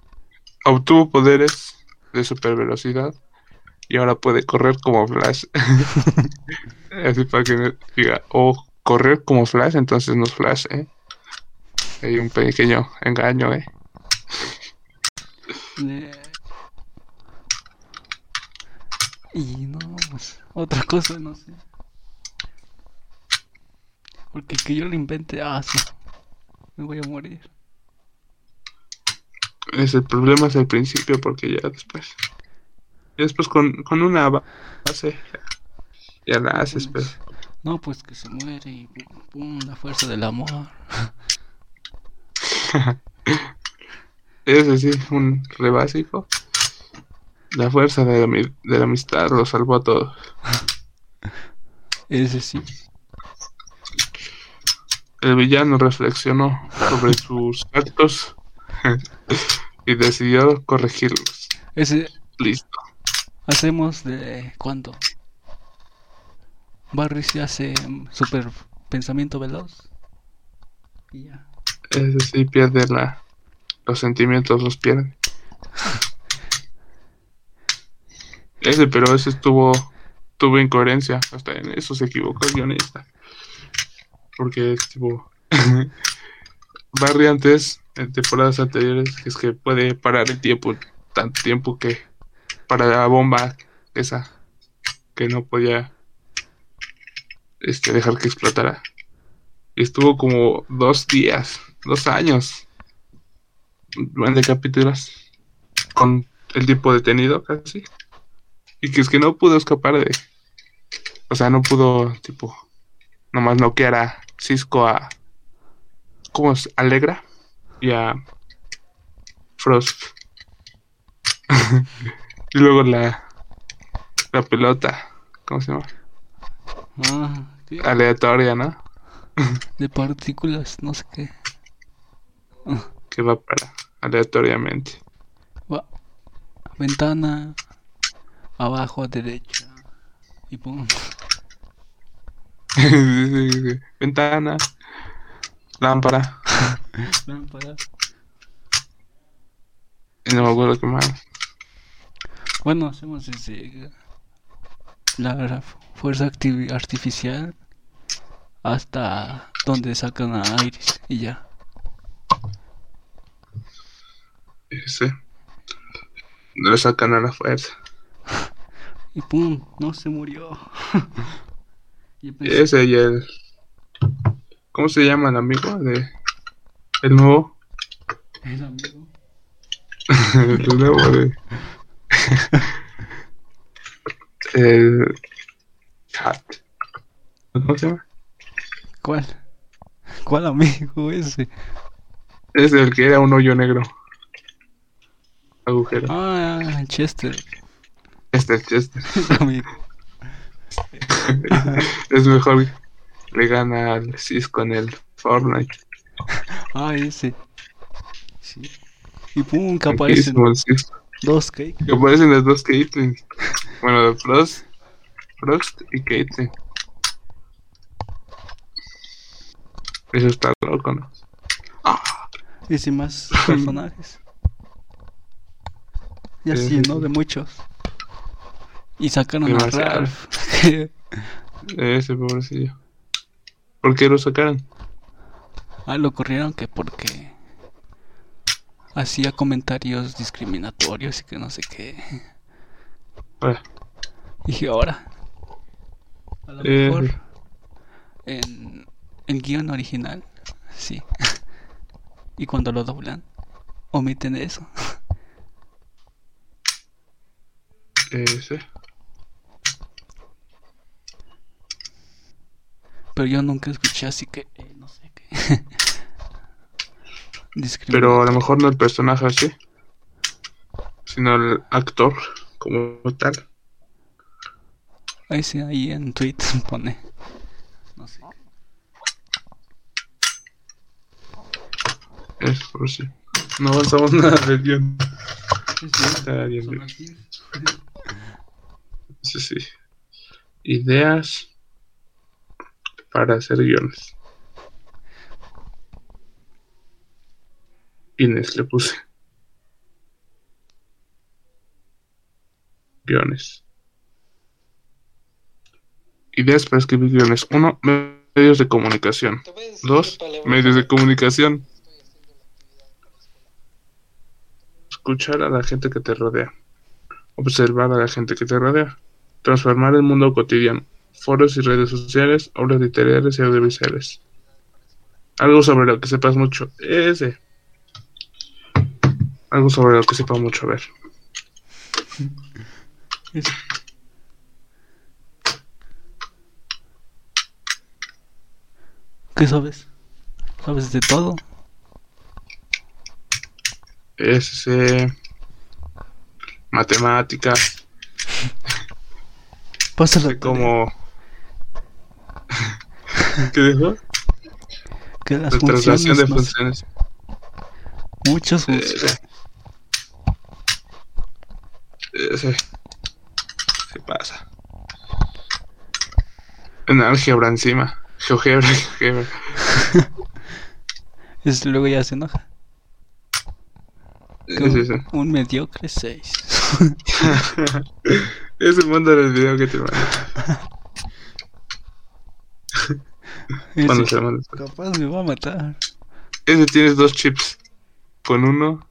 obtuvo poderes de super velocidad y ahora puede correr como Flash. <laughs> Así para que diga, o correr como Flash, entonces no es Flash, ¿eh? Hay un pequeño engaño, ¿eh? Eh, Y no, pues, otra cosa, no sé. Porque que yo lo invente, ah, sí, me voy a morir. Es el problema es el principio, porque ya después. Después con, con una base, ya, ya la haces, pero. No, pues que se muere y pum, la fuerza del amor. <laughs> Ese sí, un re básico. La fuerza de la, de la amistad lo salvó a todos. Ese sí. El villano reflexionó sobre <laughs> sus actos <laughs> y decidió corregirlos. Ese Listo. Hacemos de cuando Barry se hace super pensamiento veloz. Y ya. Ese sí pierde la, los sentimientos, los pierde. Ese, pero ese estuvo, tuvo incoherencia. Hasta en eso se equivocó el guionista. Porque tipo <laughs> Barry antes, en temporadas anteriores, es que puede parar el tiempo, tanto tiempo que para la bomba esa que no podía este dejar que explotara. Estuvo como dos días, dos años de capítulos con el tipo detenido casi. Y que es que no pudo escapar de. O sea, no pudo, tipo, nomás noquear a Cisco a. ¿Cómo es? Alegra y a Frost. <laughs> y luego la. La pelota. ¿Cómo se llama? Ah, Aleatoria, ¿no? de partículas, no sé qué. Que va para. Aleatoriamente. Va. Ventana. Abajo a derecha. Y pum. <laughs> Sí, sí, sí. Ventana. Lámpara. Lámpara. Y no me acuerdo qué más. Bueno, hacemos desde la, fuerza artificial hasta donde sacan a Iris y ya. Ese. Le sacan a la fuerza. <laughs> Y pum, no se murió. <laughs> pensé, Ese y el. ¿Cómo se llama el amigo? De. El nuevo. el amigo. <laughs> el nuevo de. <laughs> el. Hat. ¿Cómo se llama? ¿Cuál? ¿Cuál amigo ese? Es el que era un hoyo negro. Agujero. Ah, Chester. Este, este. el <laughs> amigo. <laughs> es mejor. Le gana al Cisco en el Fortnite. Ah, ese. Sí. Y pum, que Buenísimo el Cisco. Dos cake. Que aparecen las dos Caitlyn. Bueno, de Frost, Frost y Caitlyn. Eso está loco, ¿no? Y sin más <laughs> personajes. Y Sí, así, sí, ¿no? De muchos. Y sacaron a Demasiado. Ralph. <laughs> Ese pobrecillo. ¿Por qué lo sacaron? ah, lo corrieron que porque hacía comentarios discriminatorios y que no sé qué. Y dije, ahora. A lo Eh, mejor en el guion original, sí. <laughs> y cuando lo doblan, omiten eso. <laughs> ese. Pero yo nunca escuché así que, eh, no sé qué. <laughs> Pero a lo mejor no el personaje así, sino el actor como tal. Ahí sí, ahí en tweet <laughs> pone. No sé. Es por si. No avanzamos <laughs> nada del guion. Sí, sí, Está bien, son las. Sí, sí. Ideas para hacer guiones. Le puse. Guiones. Ideas para escribir guiones. Uno, medios de comunicación. Te voy a decir Dos, palabra medios de comunicación. Escuchar a la gente que te rodea. Observar a la gente que te rodea. Transformar el mundo cotidiano. Foros y redes sociales, obras literarias y audiovisuales. Algo sobre lo que sepas mucho. Ese. Algo sobre lo que sepa mucho. A ver. ¿Qué sabes? ¿Sabes de todo? Ese. Matemáticas. Pasa la Sé como. <laughs> ¿Qué dijo? que las La traslación de funciones, funciones. muchas funciones. Ese. Se pasa. En álgebra encima. GeoGebra, GeoGebra. <laughs> Es- luego ya se enoja. Es eso. Un mediocre 6. <laughs> Es el mundo del video que te mando. <laughs> Cuando se lo mandas. capaz me va a matar. Ese tienes dos chips. Con uno,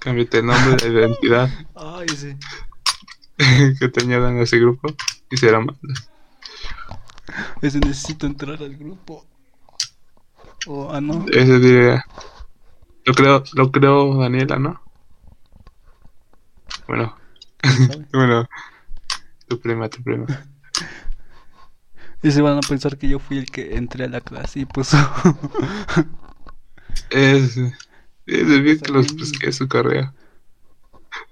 cámbiate el nombre, la identidad Ay, sí. <laughs> que te añadan a ese grupo y se la mandas. Ese necesito entrar al grupo. O, ah, no. Ese diría. Lo creo, lo creo Daniela, ¿no? Bueno, <laughs> bueno. Tu prima, tu prima. <laughs> Ese van a pensar que yo fui el que entré a la clase y puso. Es, es el bien que los pesqué su correo.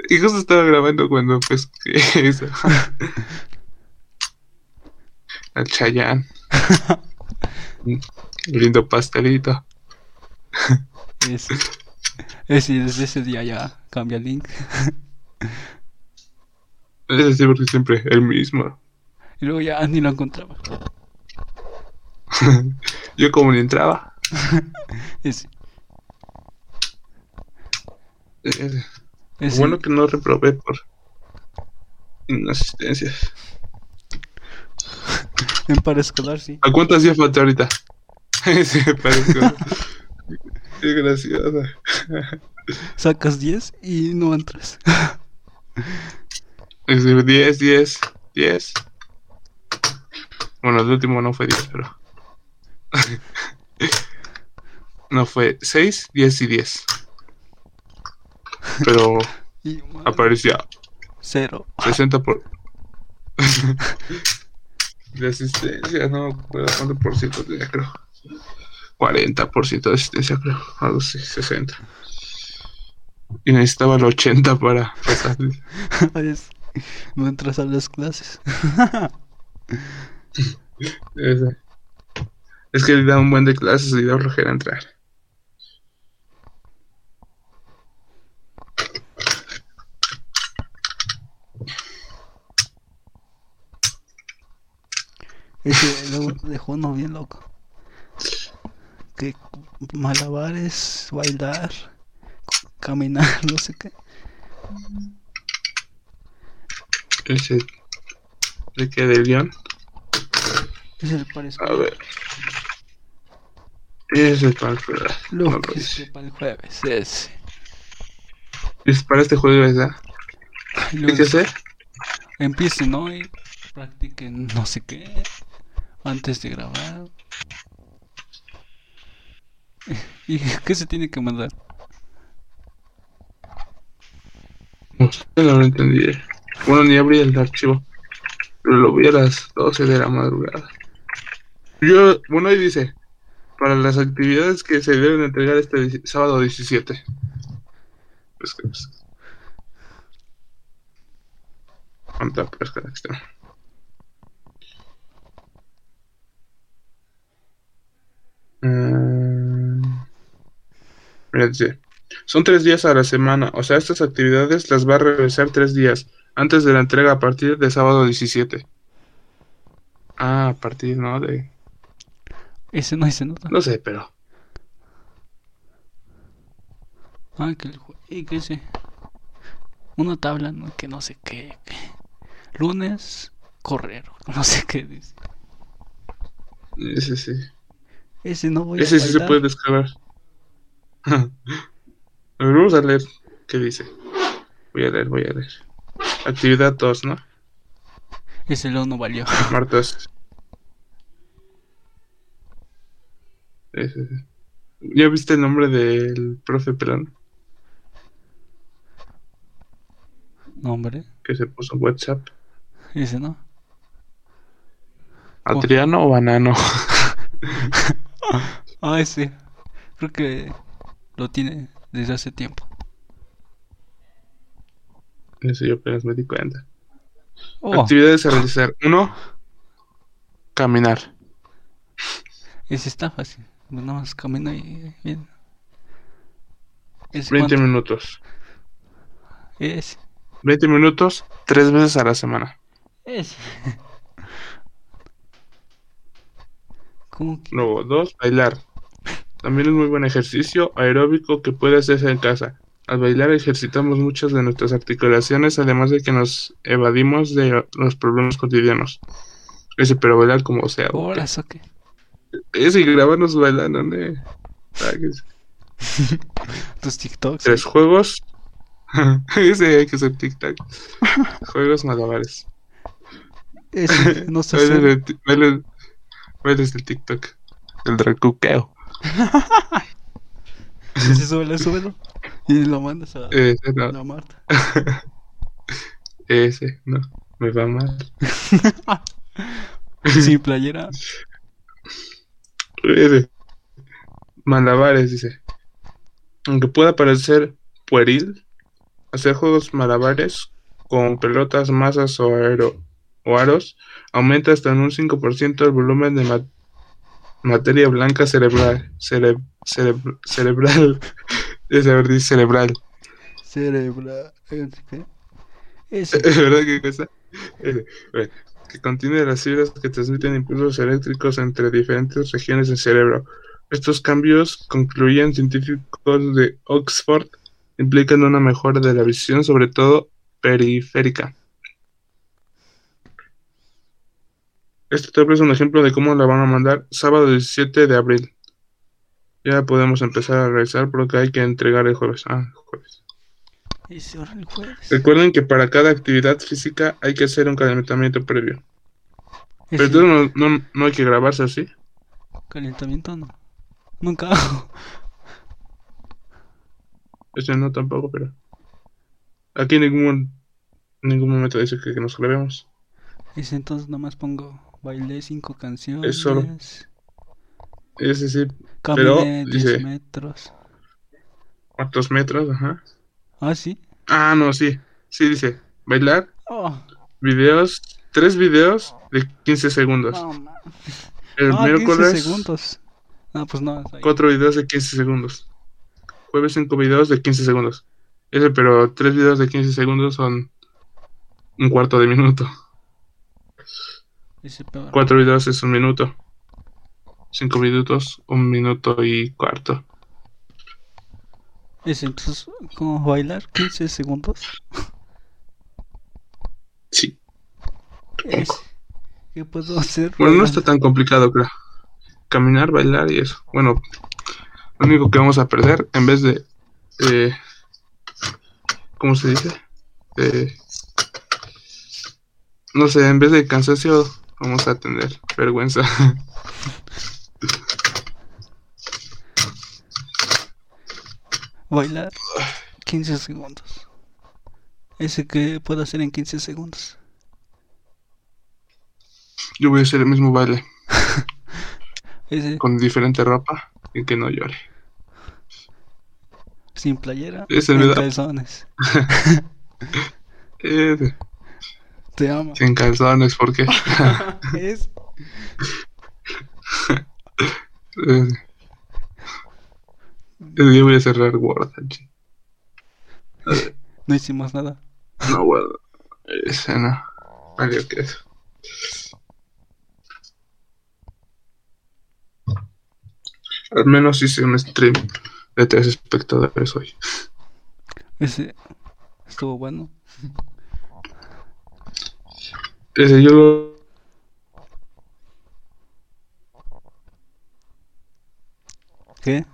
Y justo estaba grabando cuando pesqué <laughs> eso. <laughs> Al Chayán. Lindo <laughs> pastelito. ese. Ese, desde ese día ya cambia el link. Es porque siempre el mismo. Y luego ya ni lo encontraba. Yo como ni entraba. Eh, ese. Bueno que no reprobé por inasistencias. <laughs> En paraescolar, sí. ¿A cuántas ya falta ahorita? <laughs> sí, parece. Qué graciosa. Sacas 10 y no entras. <laughs> Es de 10, 10, 10. Bueno, el último no fue 10, pero. no fue 6, 10 y 10. Pero <laughs> Y aparecía cero. 60 por. <laughs> de asistencia, no me acuerdo cuánto por ciento tenía, creo. 40% de asistencia, creo. Algo así, 60. Y necesitaba el 80 para pasar. <laughs> No entras a las clases. Es que le da un buen de clases y da flojera entrar. Ese luego dejó uno bien loco. Que malabares, bailar, caminar, <laughs> no sé qué. Ese. ¿De qué? ¿Del guion? Ese parece. A ver. Ese para el jueves. Lo No que es para el jueves, ese. Es para este juego, ¿verdad? ¿Qué que hacer? empiecen hoy, practiquen no sé qué, antes de grabar. <laughs> ¿Y qué se tiene que mandar? No lo entendí. Bueno, ni abrí el archivo. Pero lo vi a las 12 de la madrugada. Yo, bueno, ahí dice, para las actividades que se deben entregar este sábado 17. Pues que pues. ¿Cuánta pesca de Mm, son tres días a la semana, o sea, estas actividades las va a realizar tres días antes de la entrega a partir de sábado 17. Ah, a partir, ¿no? De... Ese no dice nada. No sé, pero... Ah, que el ¿Y qué sé? Una tabla, ¿no? Que no sé qué. que- Lunes, correr. <laughs> No sé qué dice. Ese sí. Ese no voy a Ese sí se puede descargar. <laughs> a ver, vamos a leer qué dice. Voy a leer, voy a leer. Actividad 2, ¿no? Ese luego no valió. <laughs> Sí. ¿Ya viste el nombre del profe Pelón No, hombre. que se puso WhatsApp? Ese no. ¿Adriano o Banano? <laughs> Ah, ese. Creo que lo tiene desde hace tiempo. Eso yo apenas me di cuenta. Oh, Actividades a realizar. Uno, caminar. ese está fácil. Pues Nada más camina y bien. ¿Ese 20 cuánto? minutos. Ese. 20 minutos, tres veces a la semana. Ese. <laughs> ¿Cómo que? Luego, dos, bailar. También es muy buen ejercicio aeróbico que puede hacerse en casa. Al bailar ejercitamos muchas de nuestras articulaciones, además de que nos evadimos de los problemas cotidianos. Ese, pero bailar como sea. ¿Horas o qué? Ese y grabarnos bailando, ¿eh? Es- <laughs> Tus TikToks. Tres juegos. <laughs> Ese hay que hacer TikTok. <laughs> Juegos malabares. Ese. No sé bailes- bailes del TikTok. El dracuqueo. Ese súbelo, súbelo. Y lo mandas a <laughs> Ese no. la Marta. <laughs> Ese, no. Me va mal. <laughs> Sin playera. Ese. Malabares, dice. Aunque pueda parecer pueril, hacer juegos malabares con pelotas, masas o, aero- o aros aumenta hasta en un 5% el volumen de ma- materia blanca cerebral. cere- cere- cerebral. Es a ver, dice cerebral. Cerebra. <laughs> ¿Qué? ¿Es verdad que cosa? Ese, bueno, que contiene las fibras que transmiten impulsos eléctricos entre diferentes regiones del cerebro. Estos cambios, concluyen científicos de Oxford, implican una mejora de la visión, sobre todo periférica. Este tabla es un ejemplo de cómo la van a mandar sábado 17 de abril. Ya podemos empezar a realizar porque hay que entregar el jueves. Ah, jueves. El jueves. Recuerden que para cada actividad física hay que hacer un calentamiento previo. Pero no, no, no hay que grabarse así. calentamiento no. Nunca hago. <laughs> Este no tampoco, pero. Aquí en ningún, en ningún momento dice que, que nos grabemos. Ese entonces nomás pongo. Bailé cinco canciones. Es solo. Ese sí, Caminé pero 10 dice- metros. ¿cuántos metros? Ajá. Ah, sí. Ah, no, sí. Sí, dice. Bailar, Oh, videos, tres videos de 15 segundos. no, man. El Ah, 15 miércoles, segundos. No, pues no. cuatro videos de 15 segundos. Jueves, cinco videos de 15 segundos. Ese, pero tres videos de 15 segundos son un cuarto de minuto. Ese peor. Cuatro videos es un minuto. Cinco minutos, un minuto y cuarto. Ese entonces, ¿cómo bailar? 15 segundos. <laughs> Sí. Ese. ¿Qué puedo hacer? Bueno, no está tan complicado, creo. Caminar, bailar y eso. Bueno, lo único que vamos a perder, en vez de... Eh, ¿Cómo se dice? Eh, no sé, en vez de cansancio, vamos a tener vergüenza. Bailar 15 segundos. Ese que puedo hacer en 15 segundos. Yo voy a hacer el mismo baile, <laughs> Ese con diferente ropa y que no llore. sin playera. Ese en calzones. <laughs> Te amo. sin calzones, ¿por qué? <laughs> Es- yo voy a cerrar Word. No hicimos nada. No, bueno, ese no. Valió que eso. Al menos hice un stream de tres espectadores hoy. Ese estuvo bueno. Ese yo lo... ¿Qué?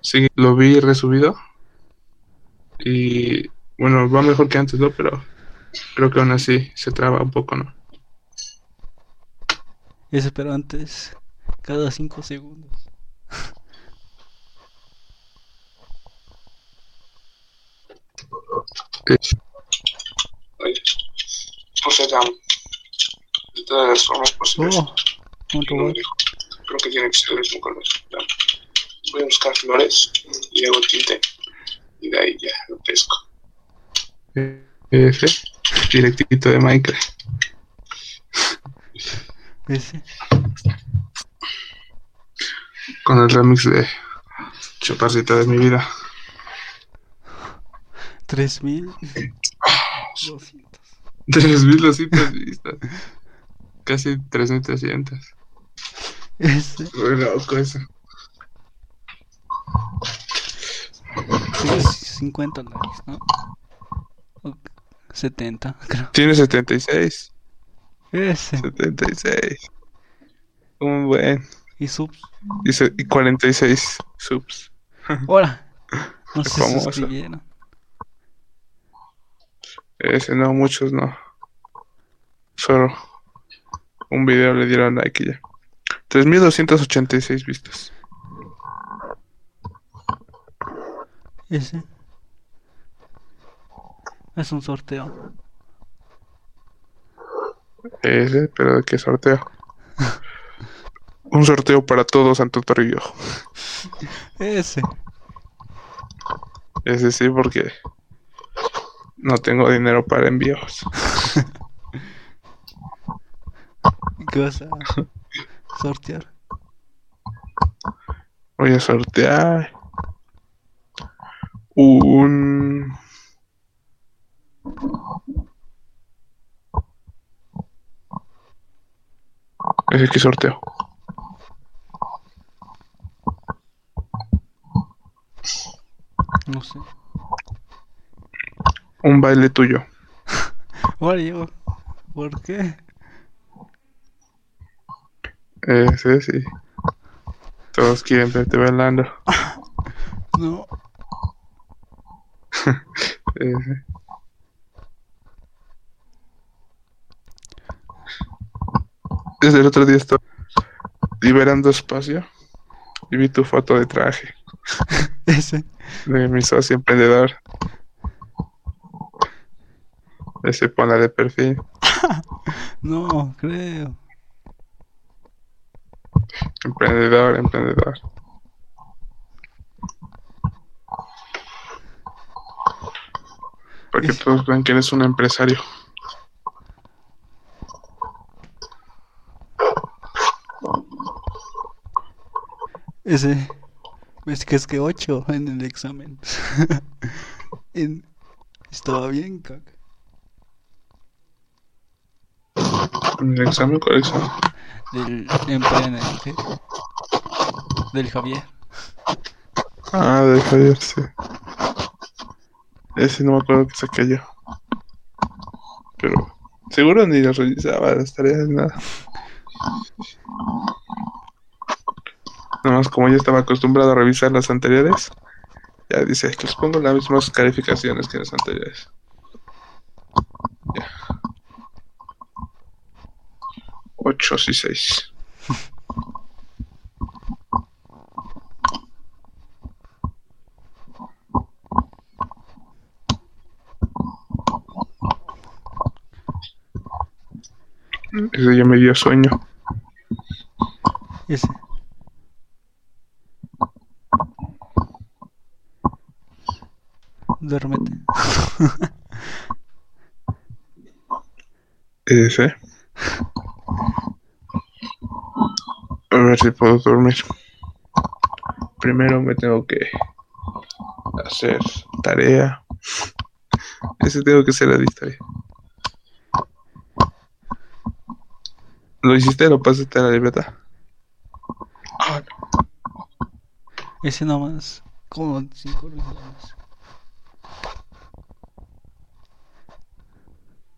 Sí, lo vi resubido. Y bueno, va mejor que antes, ¿no? Pero creo que aún así se traba un poco, ¿no? Ese pero antes, cada 5 segundos. RAM. De todas las formas posibles. Oh, No dijo. Creo que tiene que ser el mismo color. Voy a buscar flores y hago tinte. Y de ahí ya lo pesco. Ese, directito de Minecraft. <laughs> Con el remix de Chaparrita de mi vida. 3200. 3200 vistas. Casi 3300. Ese. Muy loco eso. Tiene 50 likes, ¿no? O 70, creo. Tiene 76. Ese. 76. Un buen. Y subs. Dice, y 46 subs. Hola. No <laughs> se suscribieron. Ese no, muchos no. Solo un video le dieron like y ya. 3286 vistas. Ese. Es un sorteo. Ese, pero ¿de qué sorteo? un sorteo para todo Santo Torrillo. Ese. Ese sí, porque no tengo dinero para envíos. <laughs> ¿Qué vas a sortear? Voy a sortear un que sorteo. No sé. Un baile tuyo. <laughs> Yo. ¿Por qué? Ese sí. Todos quieren verte bailando. <laughs> No. <laughs> Ese. Desde el otro día estaba liberando espacio y vi tu foto de traje Ese. de mi socio emprendedor. Ese ponla de perfil. <laughs> No, creo. Emprendedor, emprendedor. Para que todos vean que eres un empresario. Ese. Es que es que 8 en el examen. <laughs> En- Estaba bien, caca. En el examen, ¿cuál examen? Del emprendedor. Del Javier. Ah, de Javier, sí. Ese no me acuerdo que saqué yo. Pero seguro ni lo revisaba las tareas ni nada. Nada más como yo estaba acostumbrado a revisar las anteriores, ya dice, les pongo las mismas calificaciones que las anteriores. Ya. 8 y 6. Ese ya me dio sueño. Ese. Duérmete. <laughs> Ese. A ver si puedo dormir. Primero me tengo que hacer tarea. Ese tengo que hacer la lista. ahí. ¿Lo hiciste? ¿Lo pasaste a la libreta? Ah, no. Ese nomás. Como 5 renglones.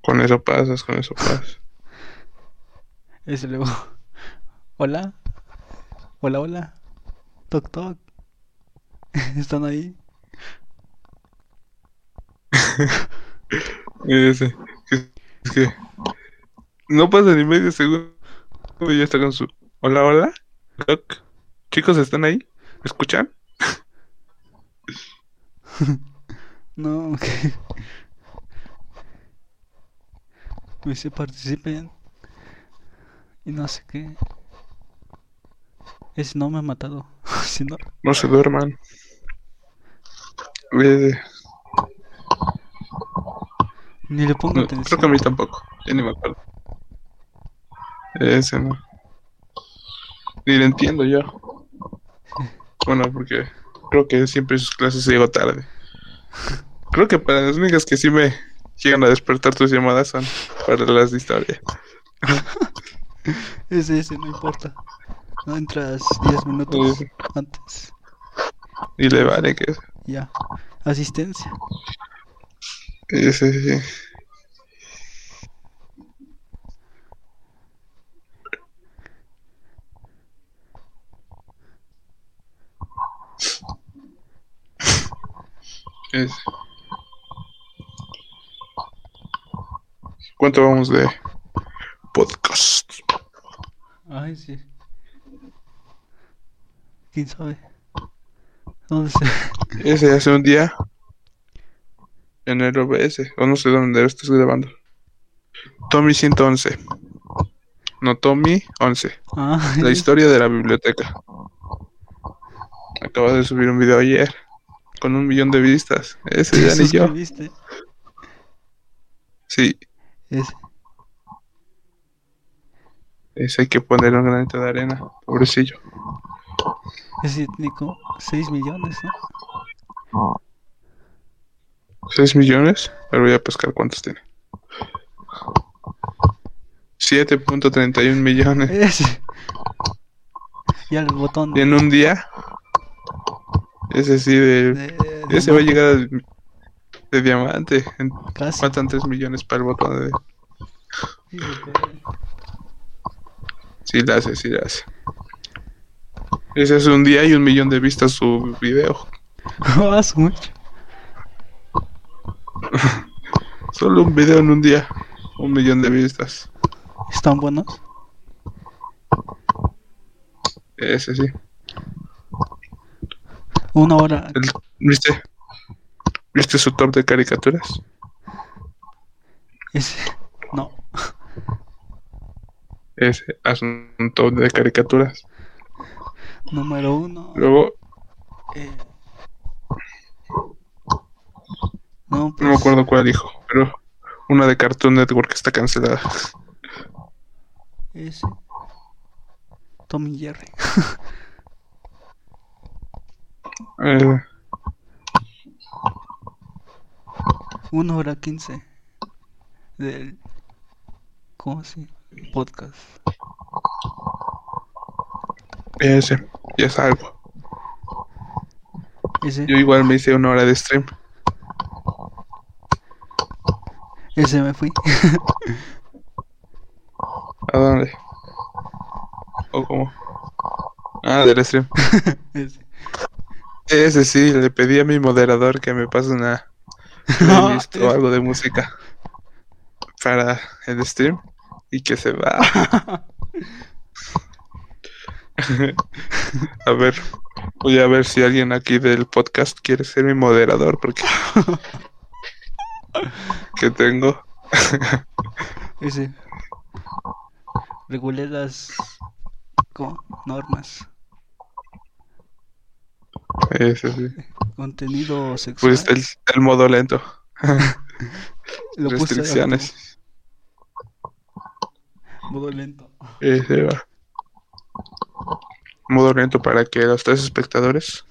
Con eso pasas, con eso pasas. <laughs> Ese luego. Hola. Hola, hola. Toc, toc. <laughs> ¿Están ahí? <laughs> Ese. Es que no pasa ni medio segundo y ya está con su. Hola, hola. Doc. Chicos, ¿están ahí? ¿Me escuchan? <laughs> No, que... Me dice participen. Y no sé qué. Ese no me ha matado. <laughs> si no. No se duerman. Eh, Ni le pongo no, creo atención. que a mí tampoco. Ya ni me acuerdo. Ese no. Ni le entiendo yo. <laughs> Bueno, porque creo que siempre sus clases llego tarde. Creo que para las únicas que sí me llegan a despertar tus llamadas son para las de historia. <laughs> Ese, ese, no importa. No entras 10 minutos Sí. antes. Y le vale que Ya. Asistencia. ese sí. Ese. ¿Cuánto vamos de podcast? Ay, sí. ¿Quién sabe? ¿Dónde se... Ese hace un día en el OBS, o no sé dónde estás grabando. Tommy 111. No, Tommy 11. Ah, La historia de la biblioteca. Acaba de subir un video ayer con un millón de vistas. Ese ya ¿te ni yo. suscribiste? Sí, Ese. ese hay que poner un granito de arena. Pobrecillo. Ese tiene como 6 millones, ¿no? 6 millones. Ahora voy a pescar cuántos tiene. 7.31 millones. Ese. Y al botón Y en un día. Ese sí de. de, de- Ese va a llegar de diamante. Casi. Faltan 3 millones para el botón de. Sí, la hace, sí, la hace. Ese es un día y un millón de vistas su video. <laughs> Mucho. <laughs> Solo un video en un día. Un millón de vistas. ¿Están buenos? Ese sí. Una hora. El- ¿Viste? ¿Viste su top de caricaturas? Ese. No. Ese, haz un, un top de caricaturas. Número uno. Luego, eh, No, no me pues, acuerdo cuál dijo, pero una de Cartoon Network está cancelada. Ese. Tom y Jerry. <laughs> Eh, Una hora quince. Del. ¿Cómo así? Podcast. Ese, ya es algo. Ese. Yo igual me hice una hora de stream. Ese me fui. ¿A dónde? ¿O cómo? Ah, del stream. <laughs> Ese. Ese sí, le pedí a mi moderador que me pase una <laughs> playlist o algo de música para el stream y que se va. <laughs> <laughs> a ver, voy a ver si alguien aquí del podcast quiere ser mi moderador porque <laughs> que tengo <laughs> Ese. Regulé las. ¿Cómo? Normas. ese sí. Contenido sexual. Pues el, el modo lento, Lo puse a restricciones. Modo lento. Ese va. Modo lento para que los tres espectadores,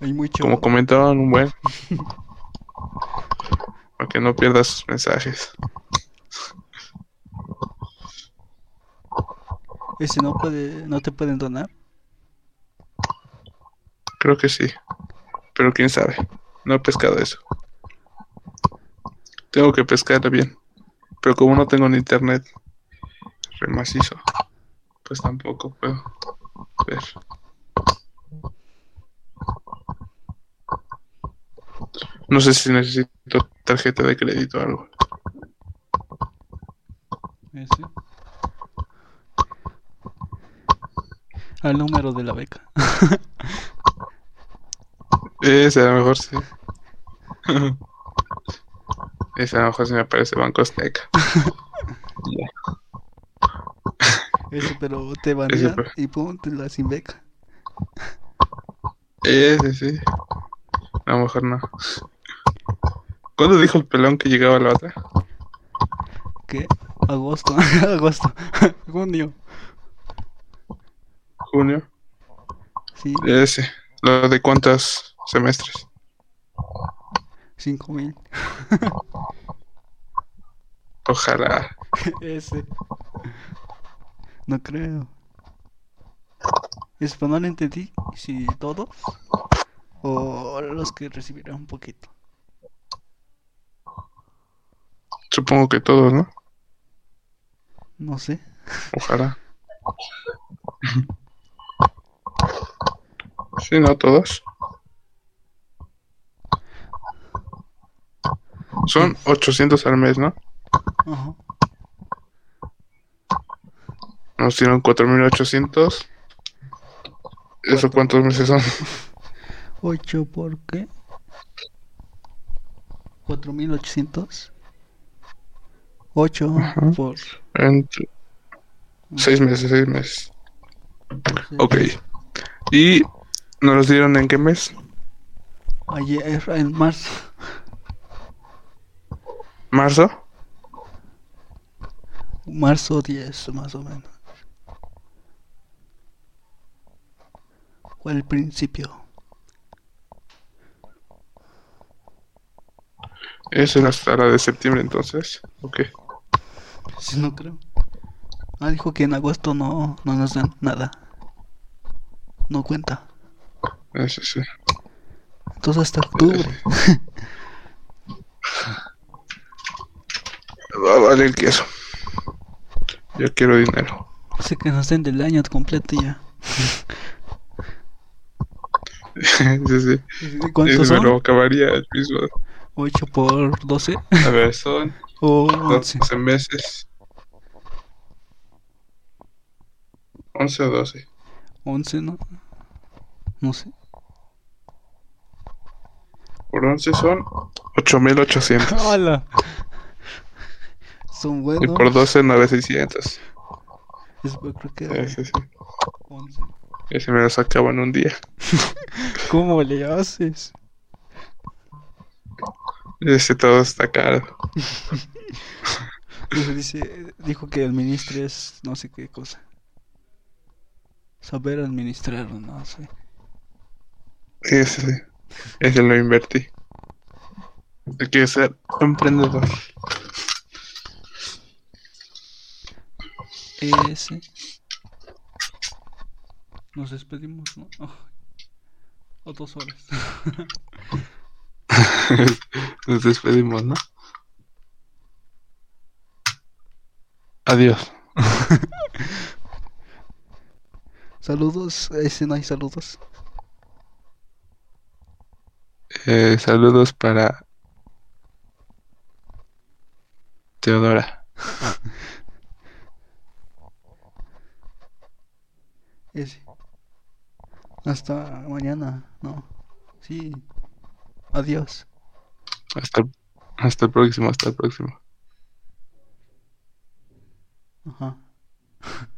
Hay mucho. como comentaban, un buen. Para que no pierdas sus mensajes. Ese no puede. No te pueden donar. Creo que sí. Pero quién sabe. No he pescado eso. Tengo que pescar bien. Pero como no tengo ni internet remacizo, pues tampoco puedo ver. No sé si necesito tarjeta de crédito o algo. Ese. Al número de la beca. <laughs> Ese a lo mejor sí. <laughs> Ese a lo mejor sí me aparece Banco Azteca. <laughs> Ya. Ese, pero <laughs> te banean pero- y ponte la sin beca. Ese sí. A lo mejor no. ¿Cuándo dijo el pelón que llegaba la otra? ¿Qué? Agosto. <laughs> Agosto. <laughs> Junio. Junio. Sí, Ese. ¿Lo de cuántos semestres? cinco mil. Ojalá. Ese. No creo. Es pero no lo entendí. Si todos o los que recibirán un poquito. Supongo que todos, ¿no? No sé. Ojalá. Sí, no todos. Son 800 al mes, ¿no? Ajá. Nos dieron 4800. ¿Eso cuántos meses son? <laughs> 8 por qué? 4800. 8 por. Entre... Seis meses, seis meses. por Ok. ¿Y nos los dieron en qué mes? Ayer, en marzo. ¿Marzo? Marzo 10, más o menos. El principio. Eso era hasta la de septiembre entonces. Ok. Si no creo. Ah, dijo que en agosto no, no nos dan nada. No cuenta. Eso sí. Entonces hasta octubre. <laughs> Va a valer el queso. Yo quiero dinero. Sé que nos den del año completo ya. <laughs> <laughs> sí, sí. ¿Cuántos Ese me lo son? acabaría el mismo. 8 por 12 A ver, son <laughs> o 11. 12 meses. 11 o 12. 11, ¿no? No sé. Por 11 son 8800. <laughs> ¡Hala! Son Y buenos. por 12, 9600. Es- creo que Ese sí. 11. Ese me lo sacaba en un día. <laughs> ¿Cómo le haces? Ese todo está caro. <laughs> Dice, dijo que administrar es no sé qué cosa. Saber administrar, no sé. Ese sí. Ese lo invertí. Hay que ser emprendedor. Ese. Nos despedimos, ¿no? Ay. O dos horas. <laughs> Nos despedimos, ¿no? Adiós. <laughs> Saludos. Ese no hay saludos. Eh, saludos para Teodora. <laughs> Ese. Hasta mañana, ¿no? Sí. Adiós. Hasta, hasta el próximo, hasta el próximo. Ajá. <laughs>